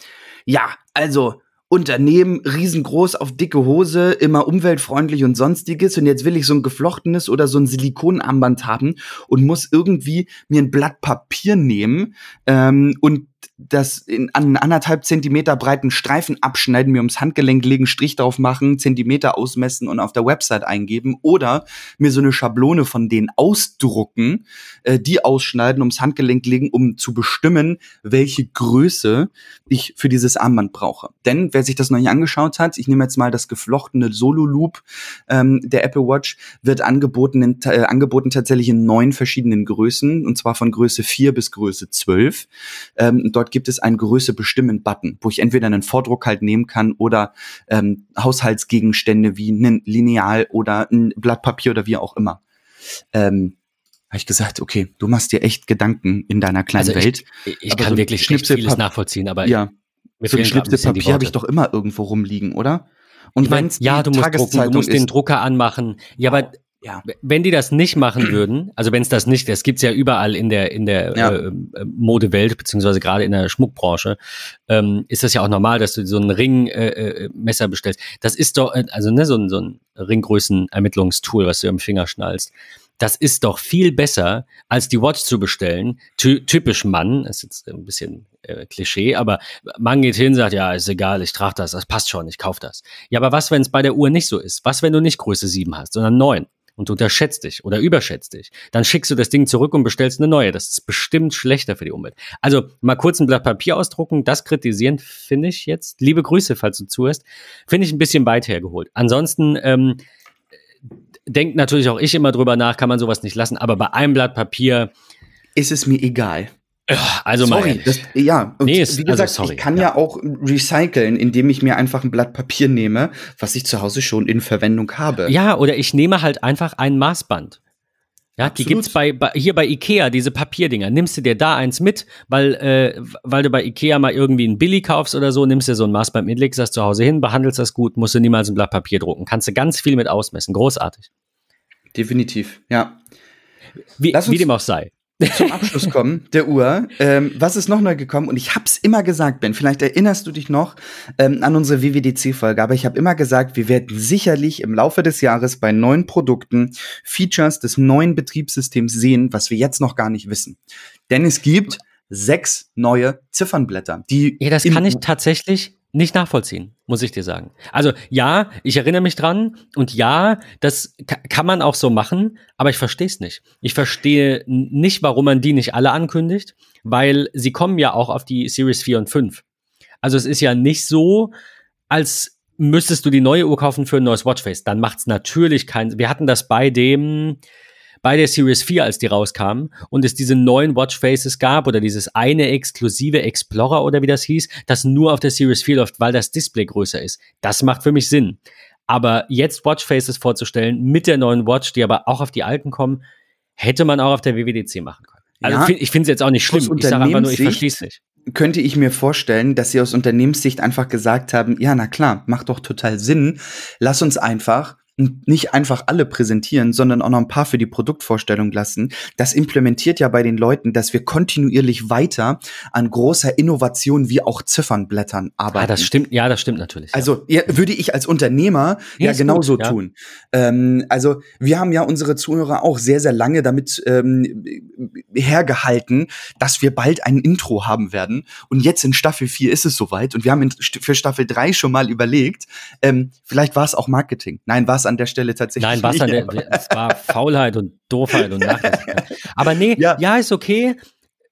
ja, also Unternehmen riesengroß auf dicke Hose, immer umweltfreundlich und sonstiges. Und jetzt will ich so ein geflochtenes oder so ein Silikonarmband haben und muss irgendwie mir ein Blatt Papier nehmen ähm, und das in an anderthalb Zentimeter breiten Streifen abschneiden, mir ums Handgelenk legen, Strich drauf machen, Zentimeter ausmessen und auf der Website eingeben oder mir so eine Schablone von denen ausdrucken, äh, die ausschneiden, ums Handgelenk legen, um zu bestimmen, welche Größe ich für dieses Armband brauche. Denn wer sich das noch nicht angeschaut hat, ich nehme jetzt mal das geflochtene Solo Loop ähm, der Apple Watch, wird angeboten, in, äh, angeboten tatsächlich in neun verschiedenen Größen und zwar von Größe 4 bis Größe 12. Ähm, dort gibt es einen Größe bestimmen Button, wo ich entweder einen Vordruck halt nehmen kann oder ähm, Haushaltsgegenstände wie ein Lineal oder ein Blatt Papier oder wie auch immer. Ähm, habe ich gesagt, okay, du machst dir echt Gedanken in deiner kleinen also ich, Welt. Ich, kann so wirklich vieles nachvollziehen, aber ja, so ein Schnipselpapier habe ich doch immer irgendwo rumliegen, oder? Und ich mein, ja, du musst drucken, du musst den Drucker anmachen. Ja, aber ja. Wenn die das nicht machen würden, also wenn es das nicht, das gibt's ja überall in der in der ja. äh, Modewelt beziehungsweise gerade in der Schmuckbranche, ähm, ist das ja auch normal, dass du so ein Ringmesser äh, bestellst. Das ist doch äh, also ne so ein, so ein Ringgrößenermittlungstool, was du am Finger schnallst. Das ist doch viel besser, als die Watch zu bestellen. Ty typisch Mann, ist jetzt ein bisschen äh, Klischee, aber Mann geht hin, sagt, ja, ist egal, ich trage das, das passt schon, ich kauf das. Ja, aber was, wenn es bei der Uhr nicht so ist? Was, wenn du nicht Größe 7 hast, sondern 9? Und unterschätzt dich oder überschätzt dich, dann schickst du das Ding zurück und bestellst eine neue. Das ist bestimmt schlechter für die Umwelt. Also mal kurz ein Blatt Papier ausdrucken, das kritisieren, finde ich jetzt. Liebe Grüße, falls du zuhörst, finde ich ein bisschen weit hergeholt. Ansonsten ähm, denkt natürlich auch ich immer drüber nach, kann man sowas nicht lassen, aber bei einem Blatt Papier ist es mir egal. Also sorry, das, ja, und nee, ist, wie gesagt, also sorry, ich kann ja. ja. auch recyceln, indem ich mir einfach ein Blatt Papier nehme, was ich zu Hause schon in Verwendung habe. Ja, oder ich nehme halt einfach ein Maßband. Ja, Absolut. die gibt's bei, bei hier bei Ikea diese Papierdinger. Nimmst du dir da eins mit, weil äh, weil du bei Ikea mal irgendwie ein Billy kaufst oder so, nimmst dir so ein Maßband mit, legst das zu Hause hin, behandelst das gut, musst du niemals ein Blatt Papier drucken. Kannst du ganz viel mit ausmessen. Großartig. Definitiv, ja. Wie, wie dem auch sei zum Abschluss kommen, der Uhr. Ähm, was ist noch neu gekommen? Und ich hab's immer gesagt, Ben, vielleicht erinnerst du dich noch ähm, an unsere WWDC-Folge, aber ich habe immer gesagt, wir werden sicherlich im Laufe des Jahres bei neuen Produkten Features des neuen Betriebssystems sehen, was wir jetzt noch gar nicht wissen. Denn es gibt sechs neue Ziffernblätter, die. Ja, das kann ich tatsächlich nicht nachvollziehen, muss ich dir sagen. Also ja, ich erinnere mich dran und ja, das kann man auch so machen, aber ich verstehe es nicht. Ich verstehe nicht, warum man die nicht alle ankündigt, weil sie kommen ja auch auf die Series 4 und 5. Also es ist ja nicht so, als müsstest du die neue Uhr kaufen für ein neues Watchface. Dann macht es natürlich keinen. Wir hatten das bei dem bei der Series 4, als die rauskamen und es diese neuen Watchfaces gab oder dieses eine exklusive Explorer oder wie das hieß, das nur auf der Series 4 läuft, weil das Display größer ist. Das macht für mich Sinn. Aber jetzt Watchfaces vorzustellen mit der neuen Watch, die aber auch auf die alten kommen, hätte man auch auf der WWDC machen können. Also Ja. ich finde es jetzt auch nicht schlimm. Ich sage einfach nur, ich verstehe es nicht. könnte ich mir vorstellen, dass sie aus Unternehmenssicht einfach gesagt haben, ja, na klar, macht doch total Sinn. Lass uns einfach nicht einfach alle präsentieren, sondern auch noch ein paar für die Produktvorstellung lassen. Das implementiert ja bei den Leuten, dass wir kontinuierlich weiter an großer Innovation wie auch Ziffernblättern arbeiten. Ah, das stimmt, ja, das stimmt natürlich. Also ja, würde ich als Unternehmer Ja, ja genauso gut, ja. tun. Ähm, also wir haben ja unsere Zuhörer auch sehr, sehr lange damit ähm, hergehalten, dass wir bald ein Intro haben werden. Und jetzt in Staffel 4 ist es soweit. Und wir haben in, für Staffel 3 schon mal überlegt, ähm, vielleicht war es auch Marketing. Nein, war es an der Stelle tatsächlich Nein, was nicht. an der, es war Faulheit und Doofheit und Nachlässigkeit. Aber nee, Ja. ja, ist okay.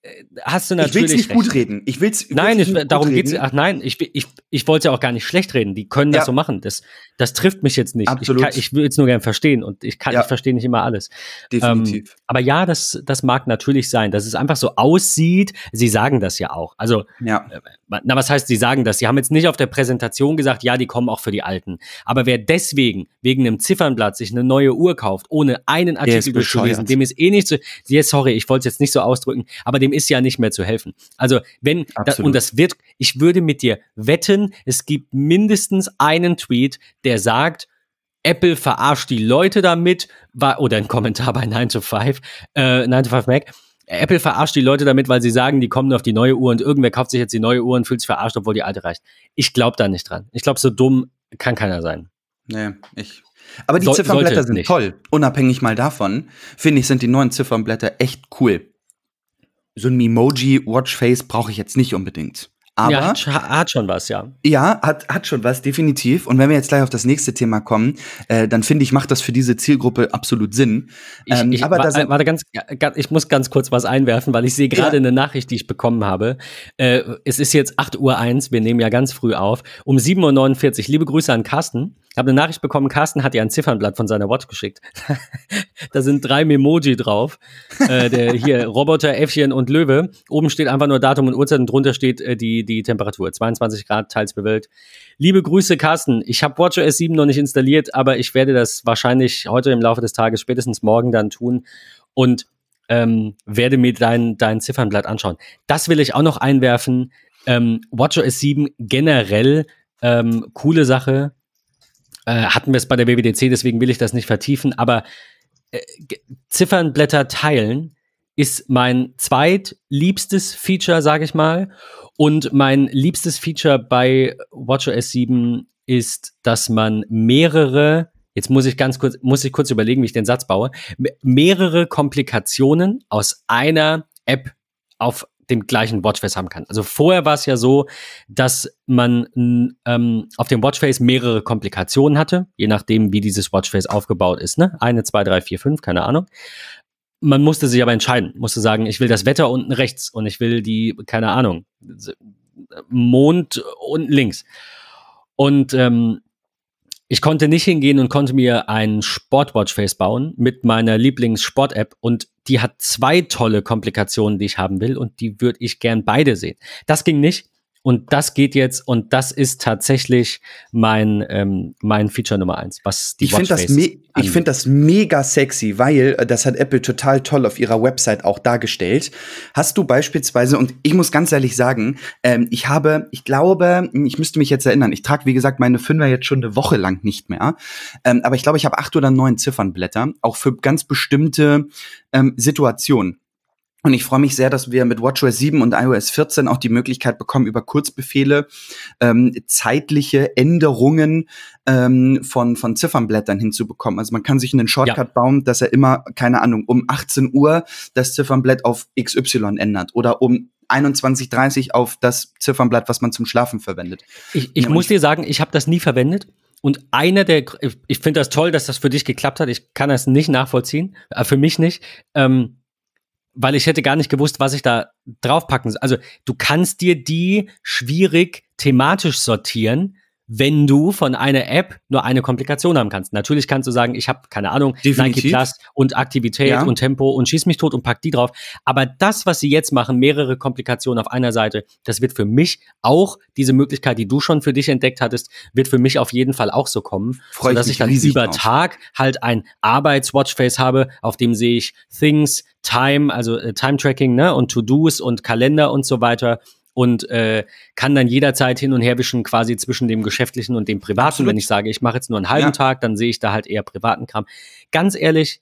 Äh, Hast du ich natürlich will es nicht recht. gut reden. Ich will's Nein, wirklich ich, darum geht's. Ach nein, ich, ich, ich wollte ja auch gar nicht schlecht reden. Die können das Ja. so machen. Das, das trifft mich jetzt nicht. Absolut. Ich, kann, ich will es nur gern verstehen und ich kann, Ja. ich verstehe nicht immer alles. Definitiv. Ähm, aber ja, das, das mag natürlich sein, dass es einfach so aussieht. Sie sagen das ja auch. Also, ja. na, was heißt, sie sagen das? Sie haben jetzt nicht auf der Präsentation gesagt, ja, die kommen auch für die Alten. Aber wer deswegen, wegen einem Ziffernblatt, sich eine neue Uhr kauft, ohne einen Artikel durchzulesen, bescheuert. dem ist eh nicht zu, ja, sorry, ich wollte es jetzt nicht so ausdrücken, aber dem ist ja nicht mehr zu helfen. Also, wenn, da, und das wird, ich würde mit dir wetten, es gibt mindestens einen Tweet, der sagt, Apple verarscht die Leute damit, oder ein Kommentar bei 9 to 5, äh, 9 to 5 Mac. Apple verarscht die Leute damit, weil sie sagen, die kommen auf die neue Uhr und irgendwer kauft sich jetzt die neue Uhr und fühlt sich verarscht, obwohl die alte reicht. Ich glaube da nicht dran. Ich glaube, so dumm kann keiner sein. Nee, ich. Aber die Soll- Ziffernblätter sind nicht. toll. Unabhängig mal davon, finde ich, sind die neuen Ziffernblätter echt cool. So ein Memoji-Watchface brauche ich jetzt nicht unbedingt. Aber ja, hat, hat schon was, ja. ja, hat, hat schon was, definitiv. Und wenn wir jetzt gleich auf das nächste Thema kommen, äh, dann finde ich, macht das für diese Zielgruppe absolut Sinn. Ich, Ähm, ich, aber wa- da sind- warte ganz, ich muss ganz kurz was einwerfen, weil ich sehe gerade Ja. eine Nachricht, die ich bekommen habe. Äh, es ist jetzt 8 Uhr wir nehmen ja ganz früh auf. Um 7.49 Uhr, liebe Grüße an Carsten. Ich habe eine Nachricht bekommen, Carsten hat ja ein Ziffernblatt von seiner Watch geschickt. (laughs) da sind drei Memoji drauf. Äh, der hier Roboter, Äffchen und Löwe. Oben steht einfach nur Datum und Uhrzeit und drunter steht äh, die, die Temperatur. 22 Grad, teils bewölkt. Liebe Grüße, Carsten. Ich habe WatchOS 7 noch nicht installiert, aber ich werde das wahrscheinlich heute im Laufe des Tages, spätestens morgen dann tun und ähm, werde mir dein, dein Ziffernblatt anschauen. Das will ich auch noch einwerfen. Ähm, WatchOS 7 generell ähm, coole Sache. Äh, hatten wir es bei der WWDC, deswegen will ich das nicht vertiefen, aber äh, Ziffernblätter teilen ist mein zweitliebstes Feature, sage ich mal. Und mein liebstes Feature bei WatchOS 7 ist, dass man mehrere, jetzt muss ich ganz kurz, muss ich kurz überlegen, wie ich den Satz baue, me- mehrere Komplikationen aus einer App auf dem gleichen Watchface haben kann. Also vorher war es ja so, dass man ähm, auf dem Watchface mehrere Komplikationen hatte, je nachdem, wie dieses Watchface aufgebaut ist. Ne? Eine, zwei, drei, vier, fünf, keine Ahnung. Man musste sich aber entscheiden, musste sagen, ich will das Wetter unten rechts und ich will die, keine Ahnung, Mond unten links. Und ähm, ich konnte nicht hingehen und konnte mir ein Sportwatchface bauen mit meiner Lieblings-Sport-App und die hat zwei tolle Komplikationen, die ich haben will und die würde ich gern beide sehen. Das ging nicht und das geht jetzt und das ist tatsächlich mein, ähm, mein Feature Nummer eins, was die ich finde das, ich angeht. find das mega sexy, weil äh, das hat Apple total toll auf ihrer Website auch dargestellt. Hast du beispielsweise, und ich muss ganz ehrlich sagen, ähm, ich habe, ich glaube, ich müsste mich jetzt erinnern, ich trage, wie gesagt, meine Fünfer jetzt schon eine Woche lang nicht mehr. Ähm, aber ich glaube, ich habe acht oder neun Ziffernblätter, auch für ganz bestimmte ähm, Situationen. Und ich freue mich sehr, dass wir mit WatchOS 7 und iOS 14 auch die Möglichkeit bekommen, über Kurzbefehle ähm, zeitliche Änderungen ähm, von, von Ziffernblättern hinzubekommen. Also man kann sich einen Shortcut Ja. bauen, dass er immer, keine Ahnung, um 18 Uhr das Ziffernblatt auf XY ändert oder um 21.30 auf das Ziffernblatt, was man zum Schlafen verwendet. Ich, ich Ja, muss ich- dir sagen, ich habe das nie verwendet. Und einer der, ich- ich finde das toll, dass das für dich geklappt hat. Ich kann das nicht nachvollziehen, äh, für mich nicht, ähm, weil ich hätte gar nicht gewusst, was ich da draufpacken soll. Also du kannst dir die schwierig thematisch sortieren, wenn du von einer App nur eine Komplikation haben kannst. Natürlich kannst du sagen, ich habe keine Ahnung, Definitiv. Nike Plus und Aktivität Ja. und Tempo und schieß mich tot und pack die drauf. Aber das, was sie jetzt machen, mehrere Komplikationen auf einer Seite, das wird für mich auch diese Möglichkeit, die du schon für dich entdeckt hattest, wird für mich auf jeden Fall auch so kommen, Freu ich dass mich ich dann über drauf. Tag halt ein Arbeits-Watchface habe, auf dem sehe ich Things, Time, also äh, Time-Tracking, ne, und To-Dos und Kalender und so weiter und äh, kann dann jederzeit hin und her wischen, quasi zwischen dem geschäftlichen und dem privaten. Absolut. Wenn ich sage, ich mache jetzt nur einen halben Ja. Tag, dann sehe ich da halt eher privaten Kram. Ganz ehrlich,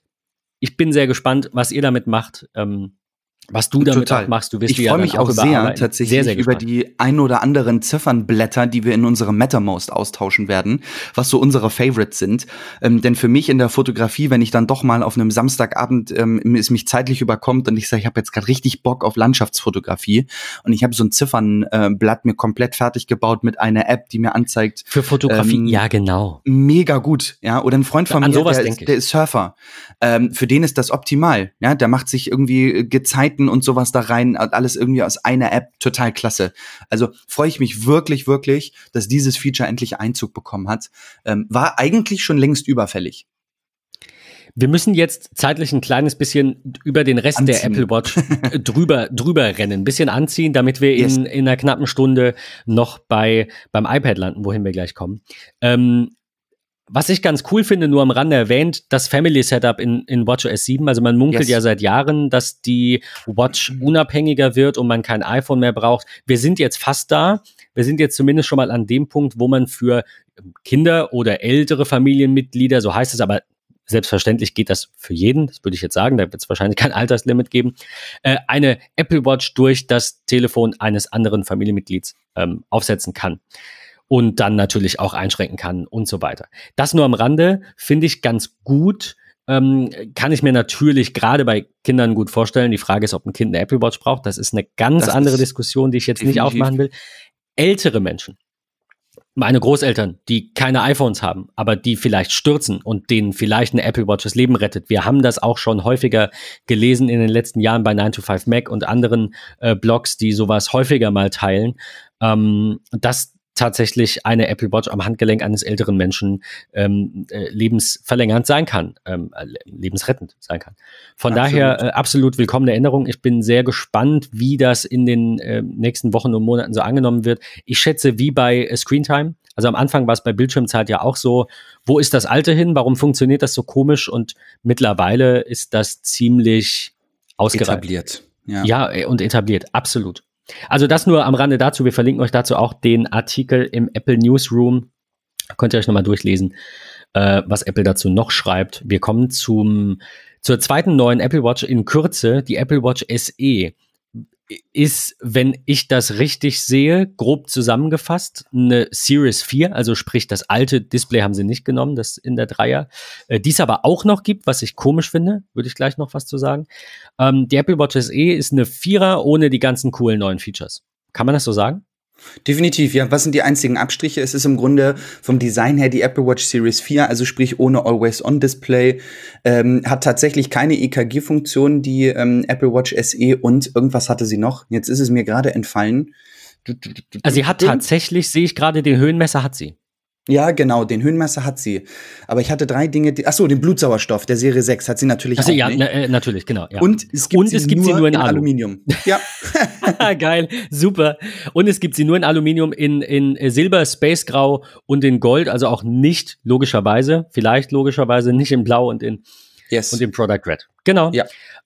ich bin sehr gespannt, was ihr damit macht. Ähm, was du damit Total. machst. Du wirst Ich freue mich auch sehr tatsächlich sehr, sehr über die ein oder anderen Ziffernblätter, die wir in unserem MetaMost austauschen werden, was so unsere Favorites sind. Ähm, denn für mich in der Fotografie, wenn ich dann doch mal auf einem Samstagabend ähm, es mich zeitlich überkommt und ich sage, ich habe jetzt gerade richtig Bock auf Landschaftsfotografie und ich habe so ein Ziffernblatt mir komplett fertig gebaut mit einer App, die mir anzeigt, Für Fotografie, ähm, ja genau. mega gut, ja. Oder ein Freund von An mir, der, der ist Surfer. Ähm, für den ist das optimal, ja. Der macht sich irgendwie äh, Gezeiten und sowas da rein, alles irgendwie aus einer App, total klasse. Also freue ich mich wirklich, wirklich, dass dieses Feature endlich Einzug bekommen hat. Ähm, war eigentlich schon längst überfällig. Wir müssen jetzt zeitlich ein kleines bisschen über den Rest der Anziehen. Apple Watch äh, drüber, drüber rennen, ein bisschen anziehen, damit wir Yes. in, in einer knappen Stunde noch bei, beim iPad landen, wohin wir gleich kommen. Ähm, was ich ganz cool finde, nur am Rande erwähnt, das Family Setup in, in WatchOS 7. Also man munkelt Yes. ja seit Jahren, dass die Watch unabhängiger wird und man kein iPhone mehr braucht. Wir sind jetzt fast da. Wir sind jetzt zumindest schon mal an dem Punkt, wo man für Kinder oder ältere Familienmitglieder, so heißt es aber selbstverständlich geht das für jeden, das würde ich jetzt sagen, da wird es wahrscheinlich kein Alterslimit geben, äh, eine Apple Watch durch das Telefon eines anderen Familienmitglieds ähm, aufsetzen kann und dann natürlich auch einschränken kann und so weiter. Das nur am Rande finde ich ganz gut. Ähm, kann ich mir natürlich gerade bei Kindern gut vorstellen. Die Frage ist, ob ein Kind eine Apple Watch braucht. Das ist eine ganz Das andere Diskussion, die ich jetzt nicht definitiv. aufmachen will. Ältere Menschen, meine Großeltern, die keine iPhones haben, aber die vielleicht stürzen und denen vielleicht eine Apple Watch das Leben rettet. Wir haben das auch schon häufiger gelesen in den letzten Jahren bei 9 to 5 Mac und anderen äh, Blogs, die sowas häufiger mal teilen, ähm, dass tatsächlich eine Apple Watch am Handgelenk eines älteren Menschen ähm, äh, lebensverlängernd sein kann, ähm, äh, lebensrettend sein kann. Von Absolut. daher äh, absolut willkommene Änderung. Ich bin sehr gespannt, wie das in den äh, nächsten Wochen und Monaten so angenommen wird. Ich schätze, wie bei äh, Screentime. Also am Anfang war es bei Bildschirmzeit ja auch so, wo ist das Alte hin? Warum funktioniert das so komisch? Und mittlerweile ist das ziemlich ausgereift. Etabliert. Ja. Ja, äh, und etabliert, absolut. Also das nur am Rande dazu. Wir verlinken euch dazu auch den Artikel im Apple Newsroom. Könnt ihr euch nochmal durchlesen, äh, was Apple dazu noch schreibt. Wir kommen zum, zur zweiten neuen Apple Watch in Kürze, die Apple Watch SE. Ist, wenn ich das richtig sehe, grob zusammengefasst, eine Series 4, also sprich das alte Display haben sie nicht genommen, das in der Dreier, äh, die es aber auch noch gibt, was ich komisch finde, würde ich gleich noch was zu sagen. Ähm, die Apple Watch SE ist eine Vierer ohne die ganzen coolen neuen Features. Kann man das so sagen? Definitiv, ja. Was sind die einzigen Abstriche? Es ist im Grunde vom Design her die Apple Watch Series 4, also sprich ohne Always-On-Display, ähm, hat tatsächlich keine EKG-Funktion, die ähm, Apple Watch SE und irgendwas hatte sie noch. Jetzt ist es mir gerade entfallen. Also sie hat tatsächlich, sehe ich gerade, den Höhenmesser hat sie. Ja, genau, den Höhenmesser hat sie. Aber ich hatte drei Dinge, die, ach so, den Blutsauerstoff der Serie 6 hat sie natürlich Also auch ja, nicht. na, äh, natürlich, genau. Ja. Und es gibt, Und es gibt sie nur in Alu. Aluminium. Ja, (laughs) (laughs) (laughs) Geil, super. Und es gibt sie nur in Aluminium, in, in äh, Silber, Space Grau und in Gold, also auch nicht logischerweise, vielleicht logischerweise nicht in Blau und in, yes. und in Product Red. Genau. Ja.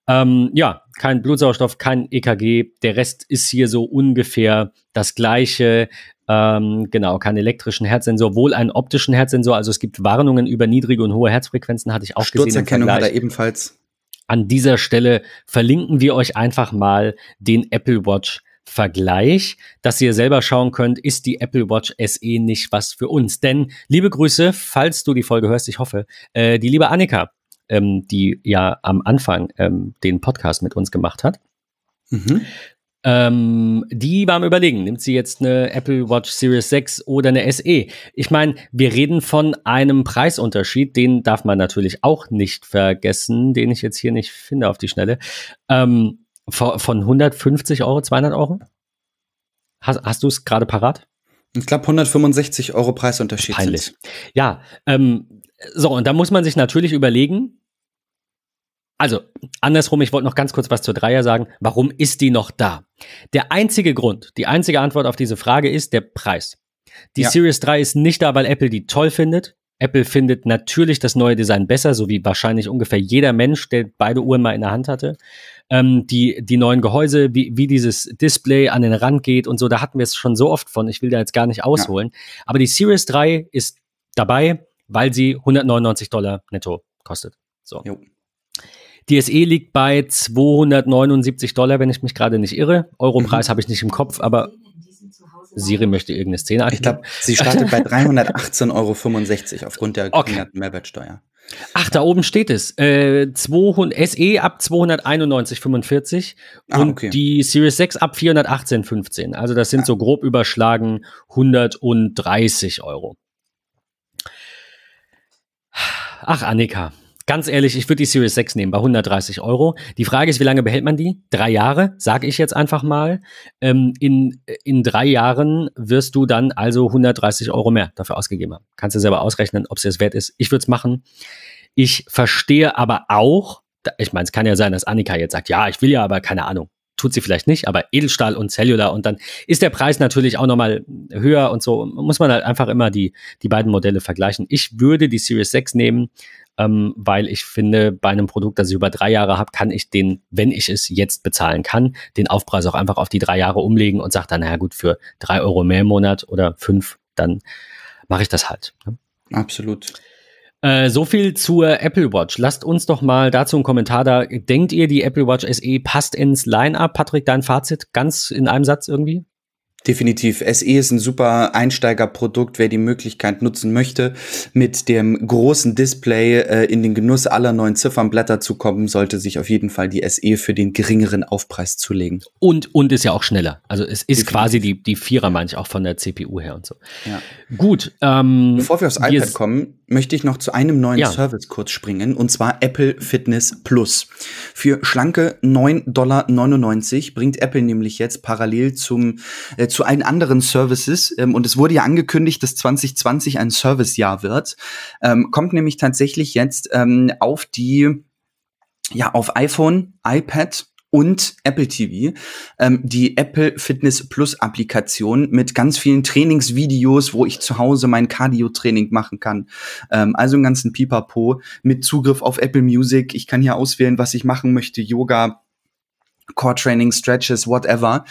Ähm, ja, kein Blutsauerstoff, kein EKG. Der Rest ist hier so ungefähr das gleiche. Ähm, genau, keinen elektrischen Herzsensor, wohl einen optischen Herzsensor. Also es gibt Warnungen über niedrige und hohe Herzfrequenzen, hatte ich auch gesehen. im Sturzerkennung hat er ebenfalls. An dieser Stelle verlinken wir euch einfach mal den Apple Watch Vergleich, dass ihr selber schauen könnt, ist die Apple Watch SE nicht was für uns. Denn, liebe Grüße, falls du die Folge hörst, ich hoffe, äh, die liebe Annika, ähm, die ja am Anfang ähm, den Podcast mit uns gemacht hat, Mhm. Ähm, die war am überlegen, nimmt sie jetzt eine Apple Watch Series 6 oder eine SE? Ich meine, wir reden von einem Preisunterschied, den darf man natürlich auch nicht vergessen, den ich jetzt hier nicht finde auf die Schnelle. Ähm, von von 150 Euro, 200 Euro? Hast, hast du es gerade parat? Ich glaube 165 Euro Preisunterschied. Peinlich. Sind's. Ja, ähm, so, und da muss man sich natürlich überlegen, also, andersrum, ich wollte noch ganz kurz was zur Dreier sagen. Warum ist die noch da? Der einzige Grund, die einzige Antwort auf diese Frage ist der Preis. Die ja. Series 3 ist nicht da, weil Apple die toll findet. Apple findet natürlich das neue Design besser, so wie wahrscheinlich ungefähr jeder Mensch, der beide Uhren mal in der Hand hatte. Ähm, die, die neuen Gehäuse, wie, wie dieses Display an den Rand geht und so, da hatten wir es schon so oft von. Ich will da jetzt gar nicht ausholen. Ja. Aber die Series 3 ist dabei, weil sie 199 Dollar netto kostet. So. Jo. Die SE liegt bei 279 Dollar, wenn ich mich gerade nicht irre. Europreis mhm. habe ich nicht im Kopf, aber Siri möchte irgendeine Szene. Ich glaube, sie startet bei 318,65 Euro aufgrund der okay. Mehrwertsteuer. Ach, da oben steht es. Äh, 200, SE ab 291,45 ah, und okay. die Series 6 ab 418,15. Also das sind ja. so grob überschlagen 130 Euro. Ach, Annika. Ganz ehrlich, ich würde die Series 6 nehmen bei 130 Euro. Die Frage ist, wie lange behält man die? Drei Jahre, sage ich jetzt einfach mal. Ähm, in, in drei Jahren wirst du dann also 130 Euro mehr dafür ausgegeben haben. Kannst du selber ausrechnen, ob es das wert ist. Ich würde es machen. Ich verstehe aber auch, ich meine, es kann ja sein, dass Annika jetzt sagt, ja, ich will ja, aber keine Ahnung, tut sie vielleicht nicht, aber Edelstahl und Cellular und dann ist der Preis natürlich auch nochmal höher und so muss man halt einfach immer die, die beiden Modelle vergleichen. Ich würde die Series 6 nehmen, ähm, weil ich finde, bei einem Produkt, das ich über drei Jahre habe, kann ich den, wenn ich es jetzt bezahlen kann, den Aufpreis auch einfach auf die drei Jahre umlegen und sage dann, naja gut, für drei Euro mehr im Monat oder fünf, dann mache ich das halt. Ne? Absolut. Äh, so viel zur Apple Watch. Lasst uns doch mal dazu einen Kommentar da. Denkt ihr, die Apple Watch SE passt ins Line-up? Patrick, dein Fazit ganz in einem Satz irgendwie? Definitiv. SE ist ein super Einsteigerprodukt, wer die Möglichkeit nutzen möchte, mit dem großen Display äh, in den Genuss aller neuen Ziffernblätter zu kommen, sollte sich auf jeden Fall die SE für den geringeren Aufpreis zulegen. Und, und ist ja auch schneller. Also es ist Definitiv. quasi die, die Vierer, meine ich, auch von der CPU her und so. Ja. Gut. Ähm, Bevor wir aufs iPad kommen, möchte ich noch zu einem neuen ja. Service kurz springen, und zwar Apple Fitness Plus. Für schlanke 9,99 Dollar bringt Apple nämlich jetzt parallel zum äh, zu allen anderen Services, ähm, und es wurde ja angekündigt, dass 2020 ein Servicejahr wird, ähm, kommt nämlich tatsächlich jetzt ähm, auf die, ja, auf iPhone, iPad und Apple TV, ähm, die Apple Fitness Plus Applikation mit ganz vielen Trainingsvideos, wo ich zu Hause mein Cardio-Training machen kann. Ähm, also einen ganzen Pipapo mit Zugriff auf Apple Music. Ich kann hier auswählen, was ich machen möchte. Yoga, Core Training, Stretches, whatever.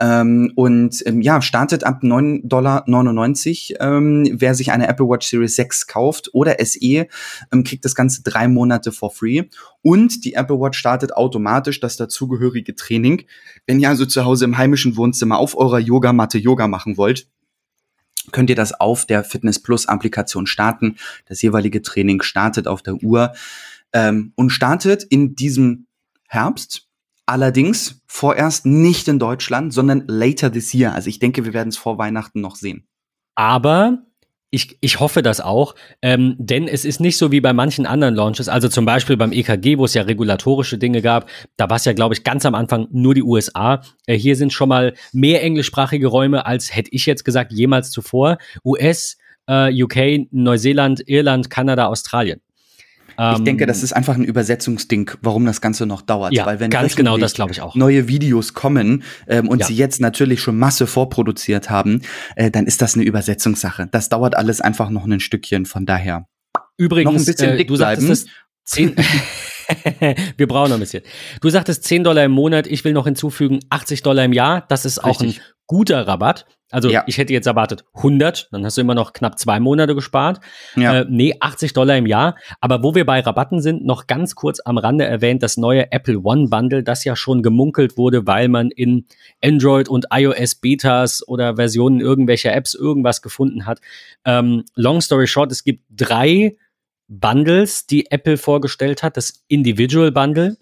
Ähm, und ähm, ja, startet ab 9,99 Dollar. Ähm, wer sich eine Apple Watch Series 6 kauft oder SE, ähm, kriegt das Ganze drei Monate for free. Und die Apple Watch startet automatisch das dazugehörige Training. Wenn ihr also zu Hause im heimischen Wohnzimmer auf eurer Yogamatte Yoga machen wollt, könnt ihr das auf der Fitness Plus Applikation starten. Das jeweilige Training startet auf der Uhr ähm, und startet in diesem Herbst Allerdings vorerst nicht in Deutschland, sondern later this year. Also ich denke, wir werden es vor Weihnachten noch sehen. Aber ich, ich hoffe das auch, ähm, denn es ist nicht so wie bei manchen anderen Launches, also zum Beispiel beim EKG, wo es ja regulatorische Dinge gab, da war es ja, glaube ich, ganz am Anfang nur die USA. Äh, hier sind schon mal mehr englischsprachige Räume, als hätte ich jetzt gesagt, jemals zuvor. US, äh, UK, Neuseeland, Irland, Kanada, Australien. Ich denke, das ähm, ist einfach ein Übersetzungsding, warum das Ganze noch dauert. Ja, Weil wenn ganz genau, das glaube ich auch. Neue Videos kommen ähm, und ja. sie jetzt natürlich schon Masse vorproduziert haben, äh, dann ist das eine Übersetzungssache. Das dauert alles einfach noch ein Stückchen. Von daher. Übrigens, noch ein bisschen äh, dick du sagtest es, zehn (laughs) Wir brauchen noch ein bisschen. Du sagtest 10 Dollar im Monat, ich will noch hinzufügen 80 Dollar im Jahr. Das ist auch Richtig. ein guter Rabatt. Also ja. ich hätte jetzt erwartet 100, dann hast du immer noch knapp zwei Monate gespart. Ja. Äh, nee, 80 Dollar im Jahr. Aber wo wir bei Rabatten sind, noch ganz kurz am Rande erwähnt, das neue Apple One Bundle, das ja schon gemunkelt wurde, weil man in Android und iOS Betas oder Versionen irgendwelcher Apps irgendwas gefunden hat. Ähm, long story short, es gibt drei Bundles, die Apple vorgestellt hat. Das Individual Bundle,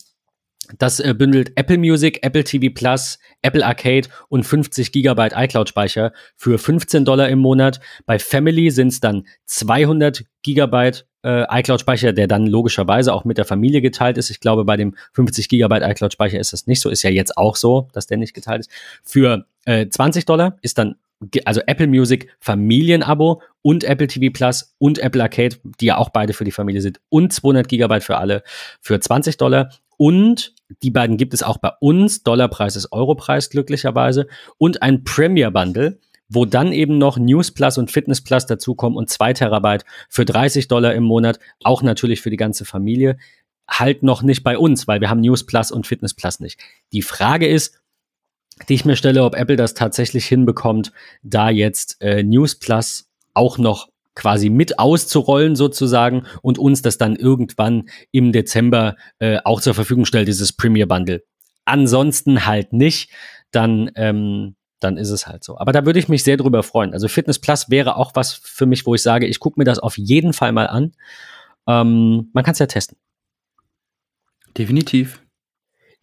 das äh, bündelt Apple Music, Apple TV Plus, Apple Arcade und 50 Gigabyte iCloud-Speicher für 15 Dollar im Monat. Bei Family sind es dann 200 Gigabyte äh, iCloud-Speicher, der dann logischerweise auch mit der Familie geteilt ist. Ich glaube, bei dem 50 Gigabyte iCloud-Speicher ist das nicht so. Ist ja jetzt auch so, dass der nicht geteilt ist. Für äh, 20 Dollar ist dann also Apple Music Familienabo und Apple TV Plus und Apple Arcade, die ja auch beide für die Familie sind und 200 Gigabyte für alle für 20 Dollar und die beiden gibt es auch bei uns. Dollarpreis ist Europreis glücklicherweise und ein Premier Bundle, wo dann eben noch News Plus und Fitness Plus dazukommen und 2 Terabyte für 30 Dollar im Monat, auch natürlich für die ganze Familie. Halt noch nicht bei uns, weil wir haben News Plus und Fitness Plus nicht. Die Frage ist, die ich mir stelle, ob Apple das tatsächlich hinbekommt, da jetzt äh, News Plus auch noch quasi mit auszurollen sozusagen und uns das dann irgendwann im Dezember äh, auch zur Verfügung stellt, dieses Premier Bundle. Ansonsten halt nicht, dann, ähm, dann ist es halt so. Aber da würde ich mich sehr drüber freuen. Also Fitness Plus wäre auch was für mich, wo ich sage, ich gucke mir das auf jeden Fall mal an. Ähm, man kann es ja testen. Definitiv.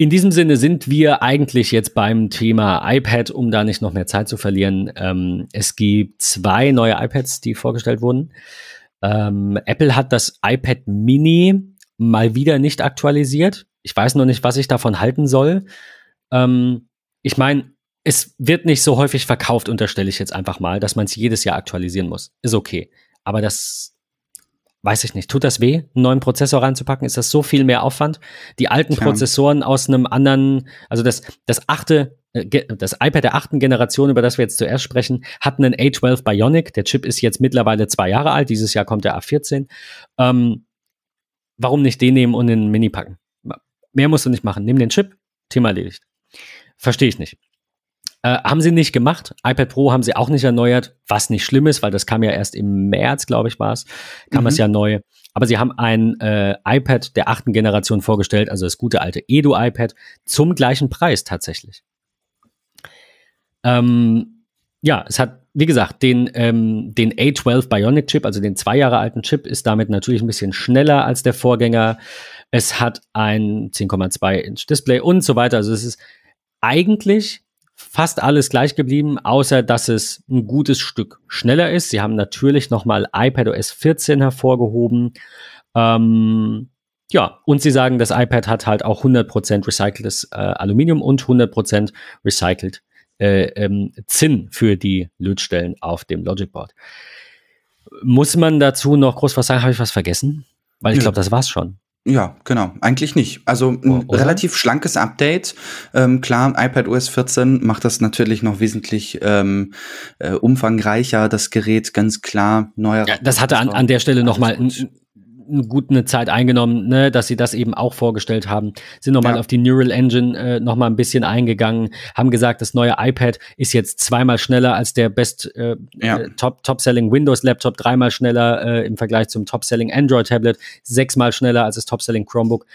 In diesem Sinne sind wir eigentlich jetzt beim Thema iPad, um da nicht noch mehr Zeit zu verlieren. Ähm, es gibt zwei neue iPads, die vorgestellt wurden. Ähm, Apple hat das iPad Mini mal wieder nicht aktualisiert. Ich weiß noch nicht, was ich davon halten soll. Ähm, ich meine, es wird nicht so häufig verkauft, unterstelle ich jetzt einfach mal, dass man es jedes Jahr aktualisieren muss. Ist okay. Aber das weiß ich nicht, tut das weh, einen neuen Prozessor reinzupacken? Ist das so viel mehr Aufwand? Die alten Klar. Prozessoren aus einem anderen, also das, das achte, äh, das iPad der achten Generation, über das wir jetzt zuerst sprechen, hat einen A12 Bionic. Der Chip ist jetzt mittlerweile zwei Jahre alt. Dieses Jahr kommt der A14. Ähm, warum nicht den nehmen und den Mini packen? Mehr musst du nicht machen. Nimm den Chip, Thema erledigt. Verstehe ich nicht. Äh, haben sie nicht gemacht. iPad Pro haben sie auch nicht erneuert, was nicht schlimm ist, weil das kam ja erst im März, glaube ich, war es, kam mhm. es ja neu. Aber sie haben ein äh, iPad der achten Generation vorgestellt, also das gute alte Edu-iPad, zum gleichen Preis tatsächlich. Ähm, ja, es hat, wie gesagt, den, ähm, den A12 Bionic Chip, also den zwei Jahre alten Chip, ist damit natürlich ein bisschen schneller als der Vorgänger. Es hat ein 10,2 Inch Display und so weiter. Also es ist eigentlich fast alles gleich geblieben, außer dass es ein gutes Stück schneller ist. Sie haben natürlich nochmal iPadOS 14 hervorgehoben. Ähm, ja, und sie sagen, das iPad hat halt auch 100% recyceltes äh, Aluminium und 100% recycelt äh, ähm, Zinn für die Lötstellen auf dem Logic Board. Muss man dazu noch groß was sagen? Habe ich was vergessen? Weil ich glaube, das war's schon. Ja, genau. Eigentlich nicht. Also ein Oder? relativ schlankes Update. Ähm, klar, iPad OS 14 macht das natürlich noch wesentlich ähm, äh, umfangreicher, das Gerät ganz klar neuer. Ja, das hatte an, an der Stelle nochmal ein, eine gute Zeit eingenommen, ne, dass sie das eben auch vorgestellt haben. Sind nochmal ja. auf die Neural Engine äh, nochmal ein bisschen eingegangen, haben gesagt, das neue iPad ist jetzt zweimal schneller als der best äh, ja. äh, top, top-selling Windows-Laptop, dreimal schneller äh, im Vergleich zum top-selling Android-Tablet, sechsmal schneller als das top-selling Chromebook.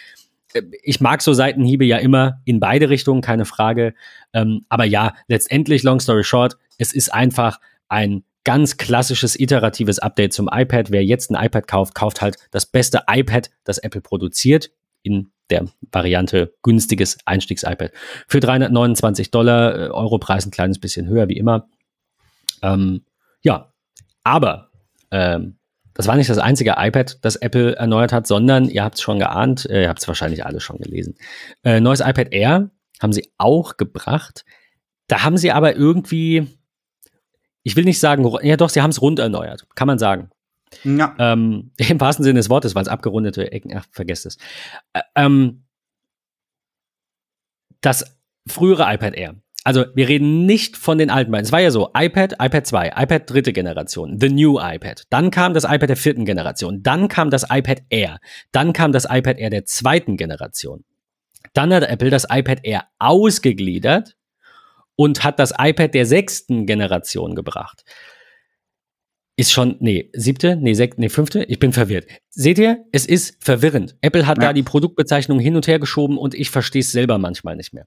Äh, ich mag so Seitenhiebe ja immer in beide Richtungen, keine Frage. Ähm, aber ja, letztendlich, long story short, es ist einfach ein ganz klassisches iteratives Update zum iPad. Wer jetzt ein iPad kauft, kauft halt das beste iPad, das Apple produziert, in der Variante günstiges Einstiegs-iPad. Für 329 Dollar, äh, Europreis ein kleines bisschen höher, wie immer. Ähm, ja, aber ähm, das war nicht das einzige iPad, das Apple erneuert hat, sondern ihr habt es schon geahnt, äh, ihr habt es wahrscheinlich alle schon gelesen. Äh, neues iPad Air haben sie auch gebracht. Da haben sie aber irgendwie, ich will nicht sagen, ja doch, sie haben es rund erneuert, kann man sagen. Ja. Ähm, (laughs) Im wahrsten Sinne des Wortes, weil es abgerundete Ecken, ach, vergesst es. Äh, ähm, das frühere iPad Air. Also wir reden nicht von den alten beiden. Es war ja so, iPad, iPad 2, iPad dritte Generation, the new iPad. Dann kam das iPad der vierten Generation. Dann kam das iPad Air. Dann kam das iPad Air der zweiten Generation. Dann hat Apple das iPad Air ausgegliedert und hat das iPad der sechsten Generation gebracht. Ist schon, nee, siebte, nee, sechste, nee, fünfte, ich bin verwirrt. Seht ihr, es ist verwirrend. Apple hat ja. da die Produktbezeichnung hin und her geschoben und ich verstehe es selber manchmal nicht mehr.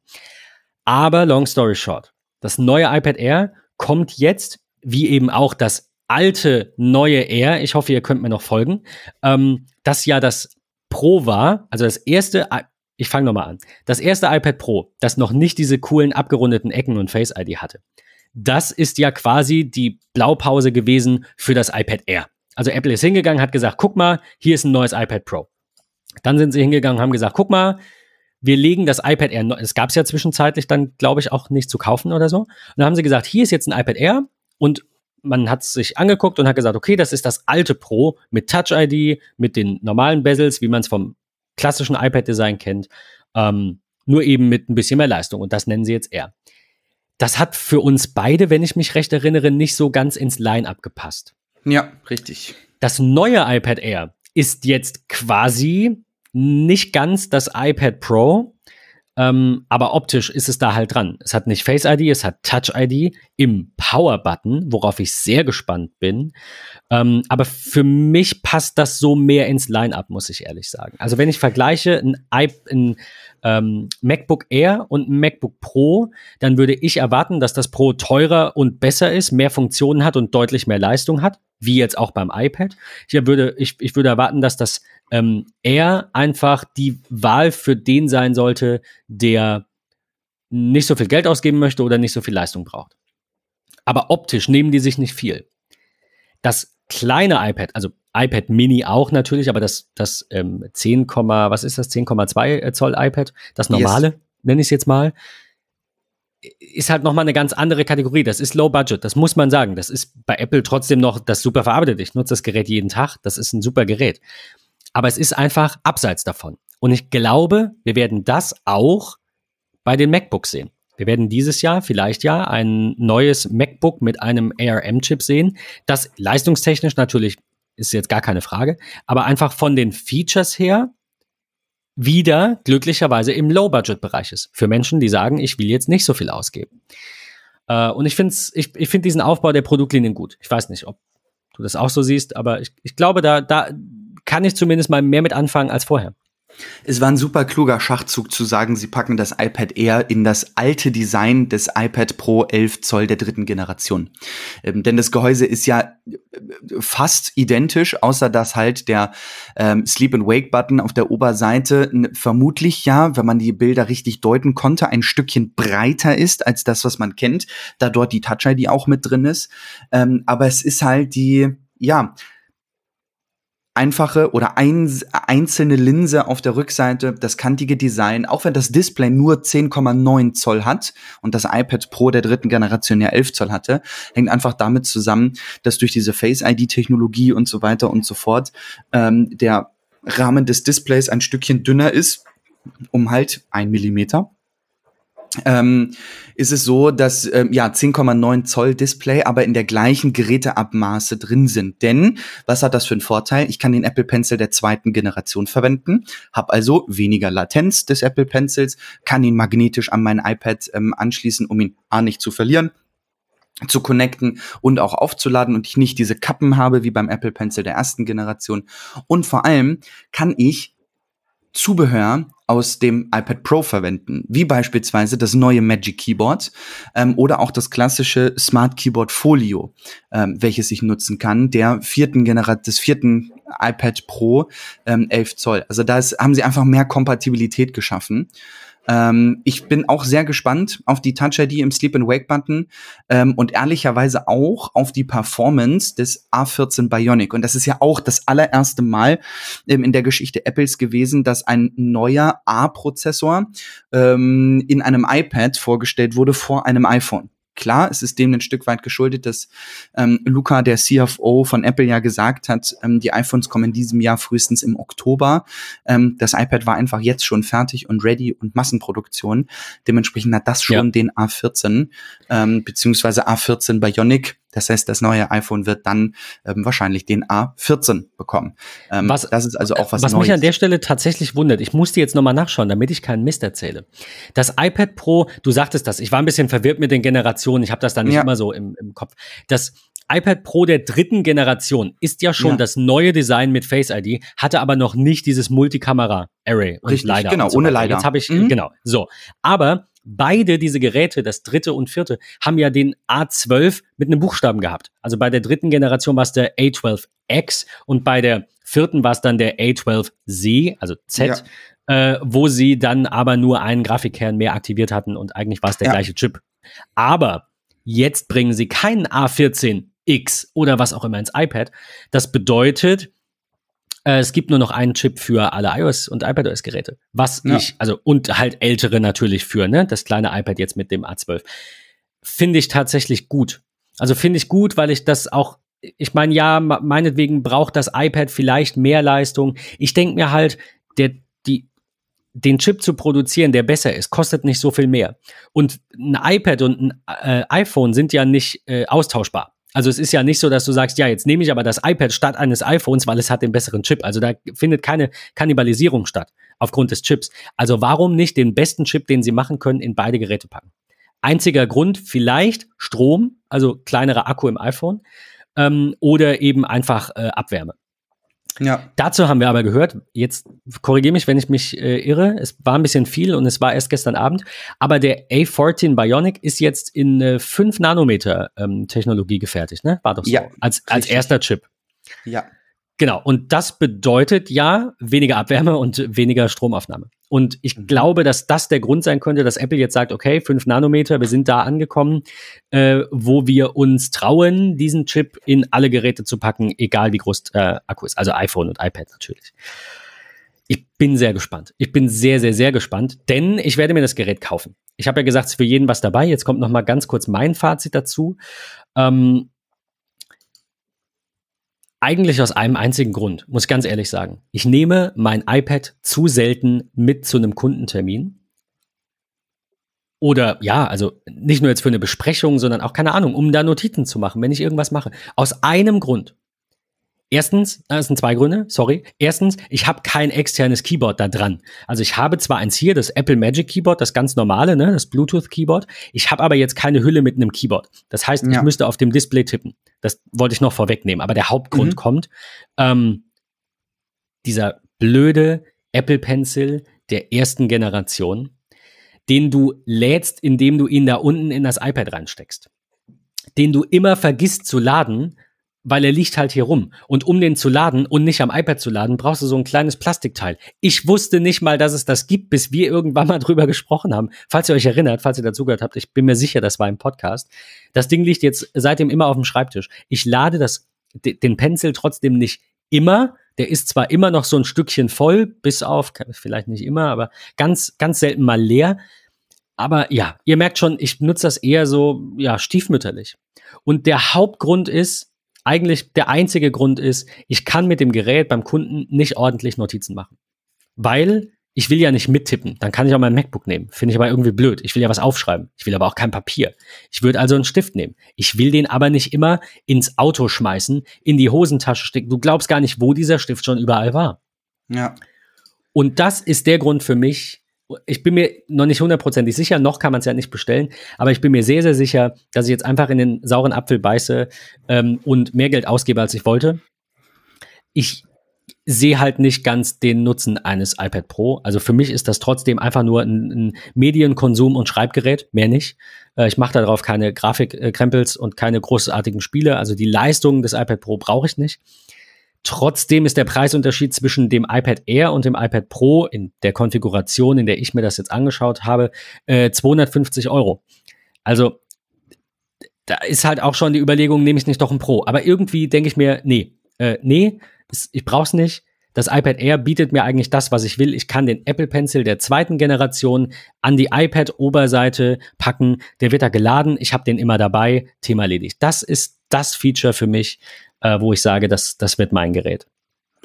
Aber long story short, das neue iPad Air kommt jetzt, wie eben auch das alte neue Air, ich hoffe, ihr könnt mir noch folgen, ähm, das ja das Pro war, also das erste ich fange nochmal an. Das erste iPad Pro, das noch nicht diese coolen abgerundeten Ecken und Face ID hatte, das ist ja quasi die Blaupause gewesen für das iPad Air. Also Apple ist hingegangen, hat gesagt, guck mal, hier ist ein neues iPad Pro. Dann sind sie hingegangen haben gesagt, guck mal, wir legen das iPad Air, es gab es ja zwischenzeitlich dann, glaube ich, auch nicht zu kaufen oder so. Und dann haben sie gesagt, hier ist jetzt ein iPad Air, und man hat es sich angeguckt und hat gesagt, okay, das ist das alte Pro mit Touch ID, mit den normalen Bezels, wie man es vom klassischen iPad-Design kennt, ähm, nur eben mit ein bisschen mehr Leistung. Und das nennen sie jetzt Air. Das hat für uns beide, wenn ich mich recht erinnere, nicht so ganz ins Line-up gepasst. Ja, richtig. Das neue iPad Air ist jetzt quasi nicht ganz das iPad Pro, ähm, aber optisch ist es da halt dran. Es hat nicht Face ID, es hat Touch ID im Power Button, worauf ich sehr gespannt bin. Ähm, aber für mich passt das so mehr ins Line-up, muss ich ehrlich sagen. Also wenn ich vergleiche ein, ein ähm, MacBook Air und ein MacBook Pro, dann würde ich erwarten, dass das Pro teurer und besser ist, mehr Funktionen hat und deutlich mehr Leistung hat, wie jetzt auch beim iPad. Ich würde, ich, ich würde erwarten, dass das ähm, Air einfach die Wahl für den sein sollte, der nicht so viel Geld ausgeben möchte oder nicht so viel Leistung braucht. Aber optisch nehmen die sich nicht viel. Das kleine iPad, also iPad Mini auch natürlich, aber das, das ähm, 10, was ist das, 10,2 Zoll iPad, das normale, yes. nenne ich es jetzt mal, ist halt nochmal eine ganz andere Kategorie. Das ist Low Budget, das muss man sagen. Das ist bei Apple trotzdem noch das super verarbeitet. Ich nutze das Gerät jeden Tag, das ist ein super Gerät. Aber es ist einfach abseits davon. Und ich glaube, wir werden das auch bei den MacBooks sehen. Wir werden dieses Jahr, vielleicht ja, ein neues MacBook mit einem ARM-Chip sehen, das leistungstechnisch natürlich ist jetzt gar keine Frage, aber einfach von den Features her wieder glücklicherweise im Low-Budget-Bereich ist. Für Menschen, die sagen, ich will jetzt nicht so viel ausgeben. Äh, und ich finde ich, ich find diesen Aufbau der Produktlinien gut. Ich weiß nicht, ob du das auch so siehst, aber ich, ich glaube, da, da kann ich zumindest mal mehr mit anfangen als vorher. Es war ein super kluger Schachzug zu sagen, sie packen das iPad Air in das alte Design des iPad Pro 11 Zoll der dritten Generation. Ähm, denn das Gehäuse ist ja äh, fast identisch, außer dass halt der ähm, Sleep and Wake Button auf der Oberseite vermutlich ja, wenn man die Bilder richtig deuten konnte, ein Stückchen breiter ist als das, was man kennt, da dort die Touch ID auch mit drin ist. Ähm, aber es ist halt die, ja, einfache oder ein, einzelne Linse auf der Rückseite, das kantige Design, auch wenn das Display nur 10,9 Zoll hat und das iPad Pro der dritten Generation ja 11 Zoll hatte, hängt einfach damit zusammen, dass durch diese Face-ID-Technologie und so weiter und so fort ähm, der Rahmen des Displays ein Stückchen dünner ist, um halt ein Millimeter ähm, ist es so, dass ähm, ja 10,9 Zoll Display aber in der gleichen Geräteabmaße drin sind. Denn was hat das für einen Vorteil? Ich kann den Apple Pencil der zweiten Generation verwenden, habe also weniger Latenz des Apple Pencils, kann ihn magnetisch an mein iPad ähm, anschließen, um ihn A nicht zu verlieren zu connecten und auch aufzuladen und ich nicht diese Kappen habe wie beim Apple Pencil der ersten Generation. Und vor allem kann ich Zubehör aus dem iPad Pro verwenden, wie beispielsweise das neue Magic Keyboard ähm, oder auch das klassische Smart Keyboard Folio, ähm, welches ich nutzen kann, der vierten Generation des vierten iPad Pro ähm, 11 Zoll. Also da haben sie einfach mehr Kompatibilität geschaffen. Ähm, ich bin auch sehr gespannt auf die Touch ID im Sleep and Wake Button ähm, und ehrlicherweise auch auf die Performance des A14 Bionic. Und das ist ja auch das allererste Mal ähm, in der Geschichte Apples gewesen, dass ein neuer A-Prozessor ähm, in einem iPad vorgestellt wurde vor einem iPhone. Klar, es ist dem ein Stück weit geschuldet, dass ähm, Luca, der CFO von Apple, ja gesagt hat, ähm, die iPhones kommen in diesem Jahr frühestens im Oktober. Ähm, das iPad war einfach jetzt schon fertig und ready und Massenproduktion. Dementsprechend hat das schon ja. den A14 ähm, beziehungsweise A14 Bionic das heißt, das neue iPhone wird dann ähm, wahrscheinlich den A14 bekommen. Ähm, was, das ist also auch was Was Neues. mich an der Stelle tatsächlich wundert, ich musste jetzt nochmal nachschauen, damit ich keinen Mist erzähle. Das iPad Pro, du sagtest das, ich war ein bisschen verwirrt mit den Generationen, ich habe das dann nicht ja. immer so im, im Kopf. Das iPad Pro der dritten Generation ist ja schon ja. das neue Design mit Face ID, hatte aber noch nicht dieses Multikamera-Array und Richtig, Leider. Genau, so ohne Leider. Jetzt habe ich, mhm. genau, so. Aber beide diese Geräte, das dritte und vierte, haben ja den A12 mit einem Buchstaben gehabt. Also bei der dritten Generation war es der A12X und bei der vierten war es dann der A12Z, also Z, ja. äh, wo sie dann aber nur einen Grafikkern mehr aktiviert hatten und eigentlich war es der ja. gleiche Chip. Aber jetzt bringen sie keinen A14X oder was auch immer ins iPad. Das bedeutet, es gibt nur noch einen Chip für alle iOS und iPadOS-Geräte. Was ja. ich, also und halt ältere natürlich für, ne? Das kleine iPad jetzt mit dem A12. Finde ich tatsächlich gut. Also finde ich gut, weil ich das auch, ich meine, ja, meinetwegen braucht das iPad vielleicht mehr Leistung. Ich denke mir halt, der, die, den Chip zu produzieren, der besser ist, kostet nicht so viel mehr. Und ein iPad und ein äh, iPhone sind ja nicht äh, austauschbar. Also es ist ja nicht so, dass du sagst, ja, jetzt nehme ich aber das iPad statt eines iPhones, weil es hat den besseren Chip. Also da findet keine Kannibalisierung statt aufgrund des Chips. Also warum nicht den besten Chip, den sie machen können, in beide Geräte packen? Einziger Grund vielleicht Strom, also kleinerer Akku im iPhone ähm, oder eben einfach äh, Abwärme. Ja. Dazu haben wir aber gehört, jetzt korrigiere mich, wenn ich mich äh, irre, es war ein bisschen viel und es war erst gestern Abend, aber der A14 Bionic ist jetzt in äh, 5 Nanometer ähm, Technologie gefertigt, ne? War doch so. Ja, als, als erster Chip. Ja. Genau, und das bedeutet ja weniger Abwärme und weniger Stromaufnahme. Und ich mhm. glaube, dass das der Grund sein könnte, dass Apple jetzt sagt, okay, 5 Nanometer, wir sind da angekommen, äh, wo wir uns trauen, diesen Chip in alle Geräte zu packen, egal wie groß äh, Akku ist. Also iPhone und iPad natürlich. Ich bin sehr gespannt. Ich bin sehr, sehr, sehr gespannt, denn ich werde mir das Gerät kaufen. Ich habe ja gesagt, es ist für jeden was dabei. Jetzt kommt noch mal ganz kurz mein Fazit dazu. Ähm, eigentlich aus einem einzigen Grund, muss ich ganz ehrlich sagen. Ich nehme mein iPad zu selten mit zu einem Kundentermin. Oder ja, also nicht nur jetzt für eine Besprechung, sondern auch keine Ahnung, um da Notizen zu machen, wenn ich irgendwas mache. Aus einem Grund. Erstens, das sind zwei Gründe, sorry. Erstens, ich habe kein externes Keyboard da dran. Also ich habe zwar eins hier, das Apple Magic Keyboard, das ganz normale, ne, das Bluetooth Keyboard. Ich habe aber jetzt keine Hülle mit einem Keyboard. Das heißt, ja. ich müsste auf dem Display tippen. Das wollte ich noch vorwegnehmen. Aber der Hauptgrund mhm. kommt, ähm, dieser blöde Apple Pencil der ersten Generation, den du lädst, indem du ihn da unten in das iPad reinsteckst. Den du immer vergisst zu laden, weil er liegt halt hier rum. Und um den zu laden und nicht am iPad zu laden, brauchst du so ein kleines Plastikteil. Ich wusste nicht mal, dass es das gibt, bis wir irgendwann mal (laughs) drüber gesprochen haben. Falls ihr euch erinnert, falls ihr dazugehört habt, ich bin mir sicher, das war im Podcast. Das Ding liegt jetzt seitdem immer auf dem Schreibtisch. Ich lade das, den Pencil trotzdem nicht immer. Der ist zwar immer noch so ein Stückchen voll, bis auf, vielleicht nicht immer, aber ganz, ganz selten mal leer. Aber ja, ihr merkt schon, ich nutze das eher so, ja, stiefmütterlich. Und der Hauptgrund ist, eigentlich der einzige Grund ist, ich kann mit dem Gerät beim Kunden nicht ordentlich Notizen machen. Weil ich will ja nicht mittippen. Dann kann ich auch mein MacBook nehmen. Finde ich aber irgendwie blöd. Ich will ja was aufschreiben. Ich will aber auch kein Papier. Ich würde also einen Stift nehmen. Ich will den aber nicht immer ins Auto schmeißen, in die Hosentasche stecken. Du glaubst gar nicht, wo dieser Stift schon überall war. Ja. Und das ist der Grund für mich, ich bin mir noch nicht hundertprozentig sicher, noch kann man es ja nicht bestellen, aber ich bin mir sehr, sehr sicher, dass ich jetzt einfach in den sauren Apfel beiße ähm, und mehr Geld ausgebe, als ich wollte. Ich sehe halt nicht ganz den Nutzen eines iPad Pro. Also für mich ist das trotzdem einfach nur ein, ein Medienkonsum und Schreibgerät, mehr nicht. Äh, ich mache darauf keine Grafikkrempels und keine großartigen Spiele. Also die Leistung des iPad Pro brauche ich nicht. Trotzdem ist der Preisunterschied zwischen dem iPad Air und dem iPad Pro in der Konfiguration, in der ich mir das jetzt angeschaut habe, äh, 250 Euro. Also da ist halt auch schon die Überlegung, nehme ich nicht doch ein Pro. Aber irgendwie denke ich mir, nee, äh, nee, ich brauch's nicht. Das iPad Air bietet mir eigentlich das, was ich will. Ich kann den Apple Pencil der zweiten Generation an die iPad-Oberseite packen. Der wird da geladen. Ich habe den immer dabei. Thema erledigt. Das ist das Feature für mich, äh, wo ich sage, das, das wird mein Gerät.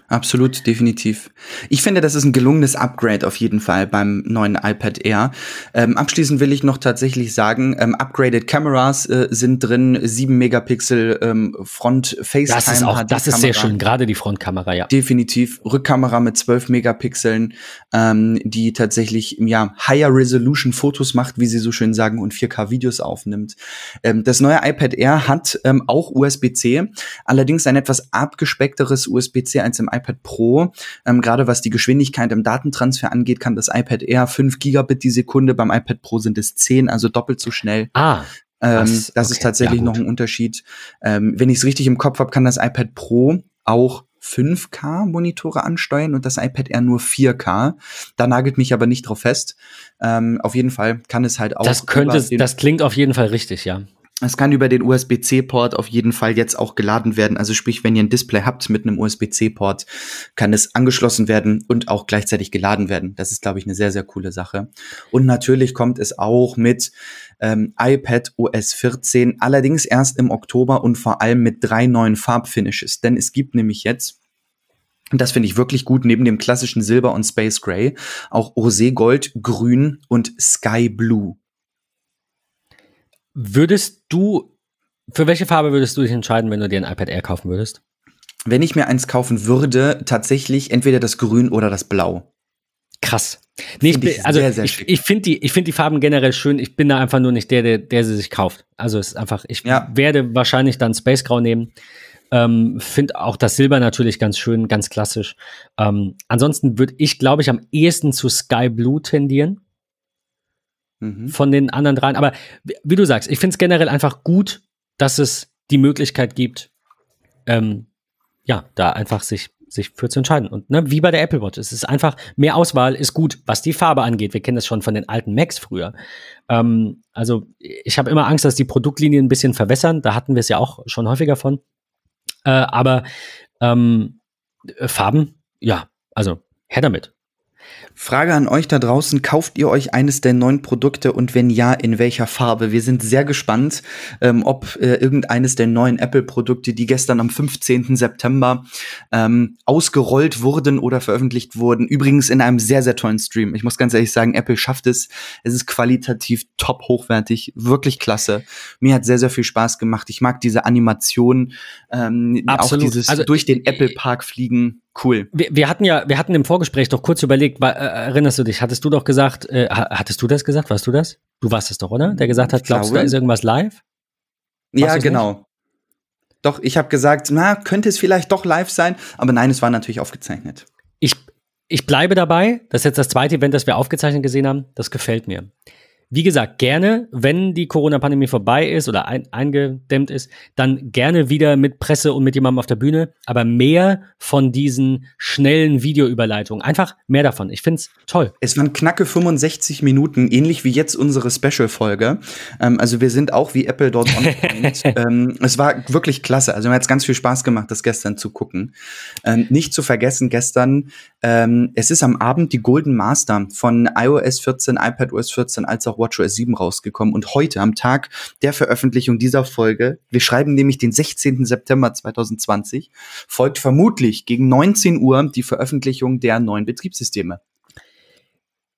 Absolut, definitiv. Ich finde, das ist ein gelungenes Upgrade auf jeden Fall beim neuen iPad Air. Ähm, abschließend will ich noch tatsächlich sagen, ähm, upgraded Cameras äh, sind drin, 7 Megapixel ähm, Front FaceTime. Das ist auch, das ist sehr schön, gerade die Frontkamera, ja. Definitiv. Rückkamera mit 12 Megapixeln, ähm, die tatsächlich, ja, Higher Resolution Fotos macht, wie sie so schön sagen, und 4K Videos aufnimmt. Ähm, das neue iPad Air hat ähm, auch USB-C, allerdings ein etwas abgespeckteres USB-C als im iPad Pro. Ähm, Gerade was die Geschwindigkeit im Datentransfer angeht, kann das iPad Air 5 Gigabit die Sekunde, beim iPad Pro sind es 10, also doppelt so schnell. Ah. Ähm, das okay. ist tatsächlich ja, noch ein Unterschied. Ähm, wenn ich es richtig im Kopf habe, kann das iPad Pro auch 5K Monitore ansteuern und das iPad Air nur 4K. Da nagelt mich aber nicht drauf fest. Ähm, auf jeden Fall kann es halt auch. Das könnte, das klingt auf jeden Fall richtig, ja. Es kann über den USB-C-Port auf jeden Fall jetzt auch geladen werden. Also sprich, wenn ihr ein Display habt mit einem USB-C-Port, kann es angeschlossen werden und auch gleichzeitig geladen werden. Das ist, glaube ich, eine sehr, sehr coole Sache. Und natürlich kommt es auch mit ähm, iPad OS 14, allerdings erst im Oktober und vor allem mit drei neuen Farbfinishes. Denn es gibt nämlich jetzt und das finde ich wirklich gut, neben dem klassischen Silber und Space Gray, auch Roségold, Grün und Sky Blue. Würdest du, für welche Farbe würdest du dich entscheiden, wenn du dir ein iPad Air kaufen würdest? Wenn ich mir eins kaufen würde, tatsächlich entweder das Grün oder das Blau. Krass. Nee, ich, ich also sehr, sehr ich, ich finde die, ich finde die Farben generell schön. Ich bin da einfach nur nicht der, der, der sie sich kauft. Also es ist einfach, ich ja. werde wahrscheinlich dann Space Grau nehmen. Ähm, finde auch das Silber natürlich ganz schön, ganz klassisch. Ähm, ansonsten würde ich, glaube ich, am ehesten zu Sky Blue tendieren mhm. von den anderen dreien. Aber wie du sagst, ich finde es generell einfach gut, dass es die Möglichkeit gibt, ähm, ja, da einfach sich sich für zu entscheiden. Und ne, wie bei der Apple Watch, es ist einfach, mehr Auswahl ist gut, was die Farbe angeht. Wir kennen das schon von den alten Macs früher. Ähm, also ich habe immer Angst, dass die Produktlinien ein bisschen verwässern. Da hatten wir es ja auch schon häufiger von. Äh, aber ähm, Farben, ja, also her damit. Frage an euch da draußen, kauft ihr euch eines der neuen Produkte und wenn ja, in welcher Farbe? Wir sind sehr gespannt, ähm, ob äh, irgendeines der neuen Apple-Produkte, die gestern am 15. September ähm, ausgerollt wurden oder veröffentlicht wurden, übrigens in einem sehr, sehr tollen Stream. Ich muss ganz ehrlich sagen, Apple schafft es. Es ist qualitativ top hochwertig, wirklich klasse. Mir hat sehr, sehr viel Spaß gemacht. Ich mag diese Animation, ähm, auch dieses also, durch den Apple Park fliegen. Cool. Wir, wir, hatten ja, wir hatten im Vorgespräch doch kurz überlegt, äh, erinnerst du dich, hattest du doch gesagt, äh, hattest du das gesagt? Warst du das? Du warst es doch, oder? Der gesagt hat, glaubst du, da ist irgendwas live? Warst ja, genau. Nicht? Doch, ich habe gesagt, na, könnte es vielleicht doch live sein, aber nein, es war natürlich aufgezeichnet. Ich, ich bleibe dabei, das ist jetzt das zweite Event, das wir aufgezeichnet gesehen haben, das gefällt mir wie gesagt, gerne, wenn die Corona-Pandemie vorbei ist oder ein, eingedämmt ist, dann gerne wieder mit Presse und mit jemandem auf der Bühne, aber mehr von diesen schnellen Videoüberleitungen. Einfach mehr davon. Ich find's toll. Es waren knacke 65 Minuten, ähnlich wie jetzt unsere Special-Folge. Ähm, also wir sind auch wie Apple dort (laughs) on ähm, es war wirklich klasse. Also mir hat's ganz viel Spaß gemacht, das gestern zu gucken. Ähm, nicht zu vergessen, gestern, ähm, es ist am Abend die Golden Master von iOS 14, iPadOS 14 als auch WatchOS 7 rausgekommen und heute am Tag der Veröffentlichung dieser Folge, wir schreiben nämlich den 16. September 2020, folgt vermutlich gegen 19 Uhr die Veröffentlichung der neuen Betriebssysteme.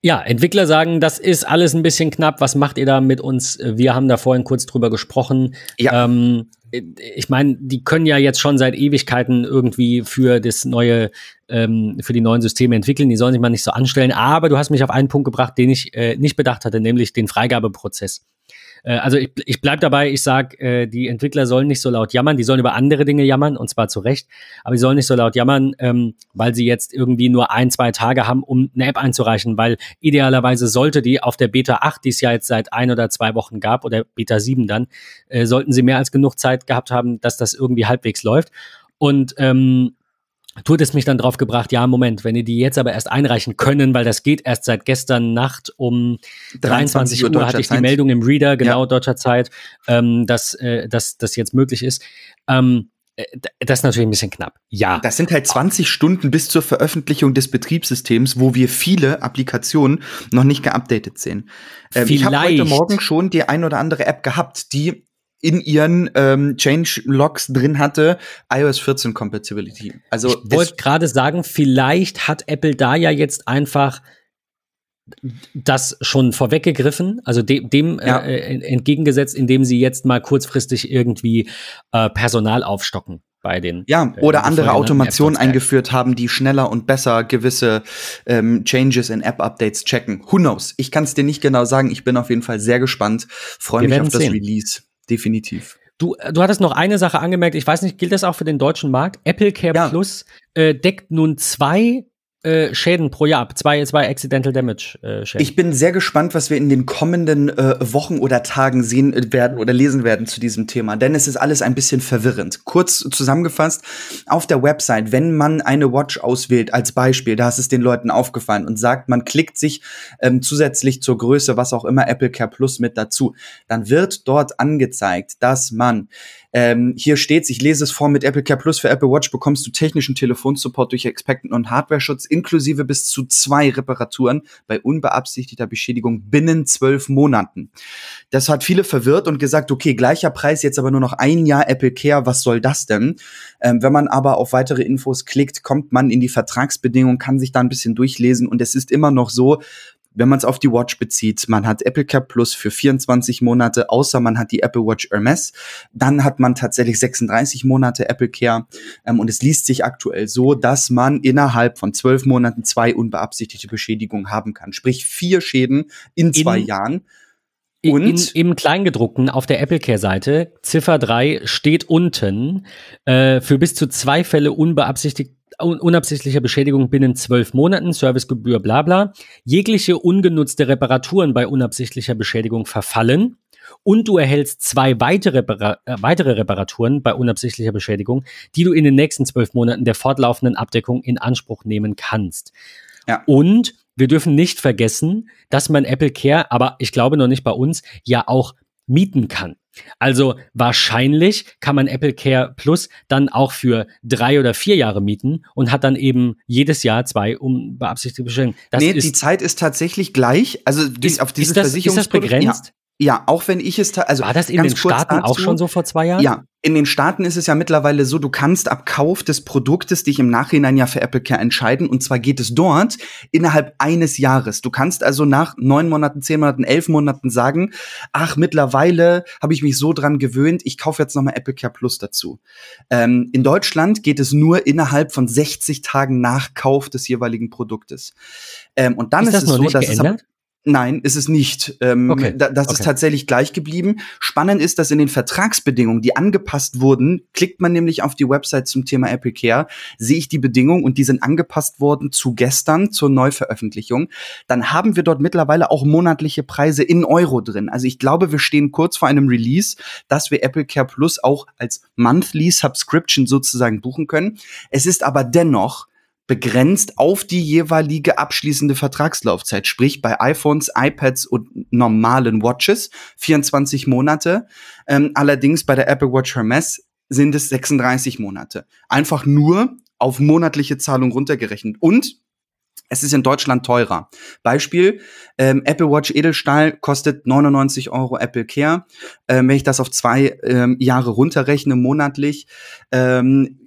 Ja, Entwickler sagen, das ist alles ein bisschen knapp. Was macht ihr da mit uns? Wir haben da vorhin kurz drüber gesprochen. Ja. Ähm, ich meine, die können ja jetzt schon seit Ewigkeiten irgendwie für das neue, ähm, für die neuen Systeme entwickeln. Die sollen sich mal nicht so anstellen. Aber du hast mich auf einen Punkt gebracht, den ich äh, nicht bedacht hatte, nämlich den Freigabeprozess. Äh, also ich, ich bleib dabei, ich sag, äh, die Entwickler sollen nicht so laut jammern, die sollen über andere Dinge jammern, und zwar zu Recht, aber die sollen nicht so laut jammern, ähm, weil sie jetzt irgendwie nur ein, zwei Tage haben, um eine App einzureichen, weil idealerweise sollte die auf der Beta 8, die es ja jetzt seit ein oder zwei Wochen gab, oder Beta 7 dann, äh, sollten sie mehr als genug Zeit gehabt haben, dass das irgendwie halbwegs läuft. Und ähm, tut es mich dann drauf gebracht, ja, Moment, wenn ihr die jetzt aber erst einreichen können, weil das geht erst seit gestern Nacht um 23 Uhr, Uhr hatte ich die Meldung im Reader, genau ja. deutscher Zeit, ähm, dass, äh, dass das jetzt möglich ist. Ähm, äh, das ist natürlich ein bisschen knapp. Ja. Das sind halt 20 Stunden bis zur Veröffentlichung des Betriebssystems, wo wir viele Applikationen noch nicht geupdatet sehen. Ähm, ich habe heute Morgen schon die ein oder andere App gehabt, die in ihren ähm, Change Logs drin hatte, iOS 14 Compatibility. Also ich wollte gerade sagen, vielleicht hat Apple da ja jetzt einfach das schon vorweggegriffen, also de dem ja. äh, entgegengesetzt, indem sie jetzt mal kurzfristig irgendwie äh, Personal aufstocken bei den. Ja, äh, oder andere Automationen eingeführt haben, die schneller und besser gewisse ähm, Changes in App-Updates checken. Who knows? Ich kann es dir nicht genau sagen. Ich bin auf jeden Fall sehr gespannt. Freue mich auf das sehen. Release definitiv. Du, du hattest noch eine Sache angemerkt, ich weiß nicht, gilt das auch für den deutschen Markt? Apple Care ja. Plus äh, deckt nun zwei äh, Schäden pro Jahr, zwei, zwei Accidental Damage äh, Schäden. Ich bin sehr gespannt, was wir in den kommenden äh, Wochen oder Tagen sehen äh, werden oder lesen werden zu diesem Thema, denn es ist alles ein bisschen verwirrend. Kurz zusammengefasst, auf der Website, wenn man eine Watch auswählt, als Beispiel, da ist es den Leuten aufgefallen und sagt, man klickt sich ähm, zusätzlich zur Größe, was auch immer, Apple Care Plus mit dazu, dann wird dort angezeigt, dass man ähm, hier steht, ich lese es vor, mit Apple Care Plus für Apple Watch bekommst du technischen Telefonsupport durch Experten und Hardware-Schutz inklusive bis zu zwei Reparaturen bei unbeabsichtigter Beschädigung binnen zwölf Monaten. Das hat viele verwirrt und gesagt, okay, gleicher Preis, jetzt aber nur noch ein Jahr Apple Care, was soll das denn? Ähm, wenn man aber auf weitere Infos klickt, kommt man in die Vertragsbedingungen, kann sich da ein bisschen durchlesen und es ist immer noch so, wenn man es auf die Watch bezieht, man hat Apple Care Plus für 24 Monate, außer man hat die Apple Watch Hermes, dann hat man tatsächlich 36 Monate Apple Care ähm, und es liest sich aktuell so, dass man innerhalb von zwölf Monaten zwei unbeabsichtigte Beschädigungen haben kann, sprich vier Schäden in zwei in Jahren. Und in, im Kleingedruckten auf der Apple Care Seite, Ziffer 3 steht unten, äh, für bis zu zwei Fälle unbeabsichtigt unabsichtlicher Beschädigung binnen zwölf Monaten, Servicegebühr, bla bla. Jegliche ungenutzte Reparaturen bei unabsichtlicher Beschädigung verfallen und du erhältst zwei weitere, äh, weitere Reparaturen bei unabsichtlicher Beschädigung, die du in den nächsten zwölf Monaten der fortlaufenden Abdeckung in Anspruch nehmen kannst. Ja. Und wir dürfen nicht vergessen, dass man Apple Care, aber ich glaube noch nicht bei uns, ja auch mieten kann. Also wahrscheinlich kann man Apple Care Plus dann auch für drei oder vier Jahre mieten und hat dann eben jedes Jahr zwei um beabsichtigte Bestellungen. Nee, die Zeit ist tatsächlich gleich. Also die, ist, auf dieses ist das, ist das begrenzt? Ja. Ja, auch wenn ich es also war das in den Staaten dazu, auch schon so vor zwei Jahren? Ja, in den Staaten ist es ja mittlerweile so, du kannst ab Kauf des Produktes dich im Nachhinein ja für Apple Care entscheiden und zwar geht es dort innerhalb eines Jahres. Du kannst also nach neun Monaten, zehn Monaten, elf Monaten sagen, ach mittlerweile habe ich mich so dran gewöhnt, ich kaufe jetzt nochmal Apple Care Plus dazu. Ähm, in Deutschland geht es nur innerhalb von 60 Tagen nach Kauf des jeweiligen Produktes. Ähm, und dann ist, ist es so, dass geändert? es Nein, ist es nicht. Ähm, okay. da, das okay. ist tatsächlich gleich geblieben. Spannend ist, dass in den Vertragsbedingungen, die angepasst wurden, klickt man nämlich auf die Website zum Thema Apple Care, sehe ich die Bedingungen und die sind angepasst worden zu gestern, zur Neuveröffentlichung. Dann haben wir dort mittlerweile auch monatliche Preise in Euro drin. Also ich glaube, wir stehen kurz vor einem Release, dass wir Apple Care Plus auch als Monthly Subscription sozusagen buchen können. Es ist aber dennoch begrenzt auf die jeweilige abschließende Vertragslaufzeit, sprich bei iPhones, iPads und normalen Watches 24 Monate. Ähm, allerdings bei der Apple Watch Hermes sind es 36 Monate. Einfach nur auf monatliche Zahlung runtergerechnet. Und es ist in Deutschland teurer. Beispiel, ähm, Apple Watch Edelstahl kostet 99 Euro Apple Care. Ähm, wenn ich das auf zwei ähm, Jahre runterrechne monatlich, ähm,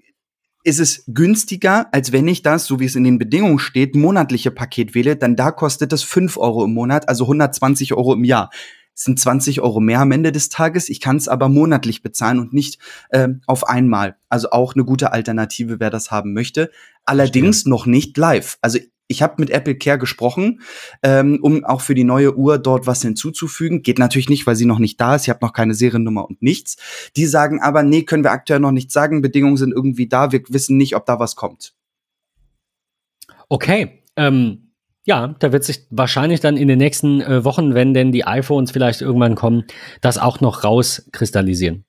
ist es günstiger, als wenn ich das, so wie es in den Bedingungen steht, monatliche Paket wähle, dann da kostet es 5 Euro im Monat, also 120 Euro im Jahr. Es sind 20 Euro mehr am Ende des Tages. Ich kann es aber monatlich bezahlen und nicht äh, auf einmal. Also auch eine gute Alternative, wer das haben möchte. Allerdings Verstehe. noch nicht live. Also ich habe mit Apple Care gesprochen, ähm, um auch für die neue Uhr dort was hinzuzufügen. Geht natürlich nicht, weil sie noch nicht da ist. Ich habe noch keine Seriennummer und nichts. Die sagen aber, nee, können wir aktuell noch nicht sagen. Bedingungen sind irgendwie da. Wir wissen nicht, ob da was kommt. Okay. Ähm, ja, da wird sich wahrscheinlich dann in den nächsten äh, Wochen, wenn denn die iPhones vielleicht irgendwann kommen, das auch noch rauskristallisieren.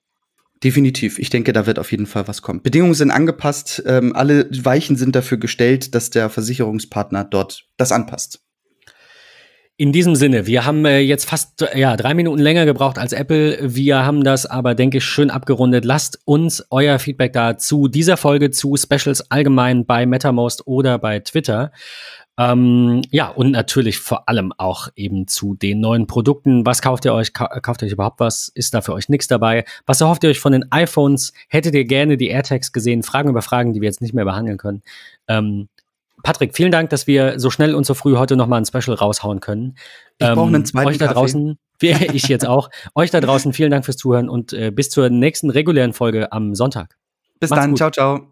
Definitiv. Ich denke, da wird auf jeden Fall was kommen. Bedingungen sind angepasst. Ähm, alle Weichen sind dafür gestellt, dass der Versicherungspartner dort das anpasst. In diesem Sinne, wir haben äh, jetzt fast ja, drei Minuten länger gebraucht als Apple. Wir haben das aber, denke ich, schön abgerundet. Lasst uns euer Feedback da zu dieser Folge, zu Specials allgemein bei MetaMost oder bei Twitter. Ähm, ja, und natürlich vor allem auch eben zu den neuen Produkten. Was kauft ihr euch? Kauft ihr euch überhaupt was? Ist da für euch nichts dabei? Was erhofft ihr euch von den iPhones? Hättet ihr gerne die AirTags gesehen? Fragen über Fragen, die wir jetzt nicht mehr behandeln können. Ähm, Patrick, vielen Dank, dass wir so schnell und so früh heute nochmal ein Special raushauen können. Ich ähm, brauche einen zweiten Euch da draußen, (laughs) ich jetzt auch. euch da draußen vielen Dank fürs Zuhören und äh, bis zur nächsten regulären Folge am Sonntag. Bis Macht's dann, gut. ciao, ciao.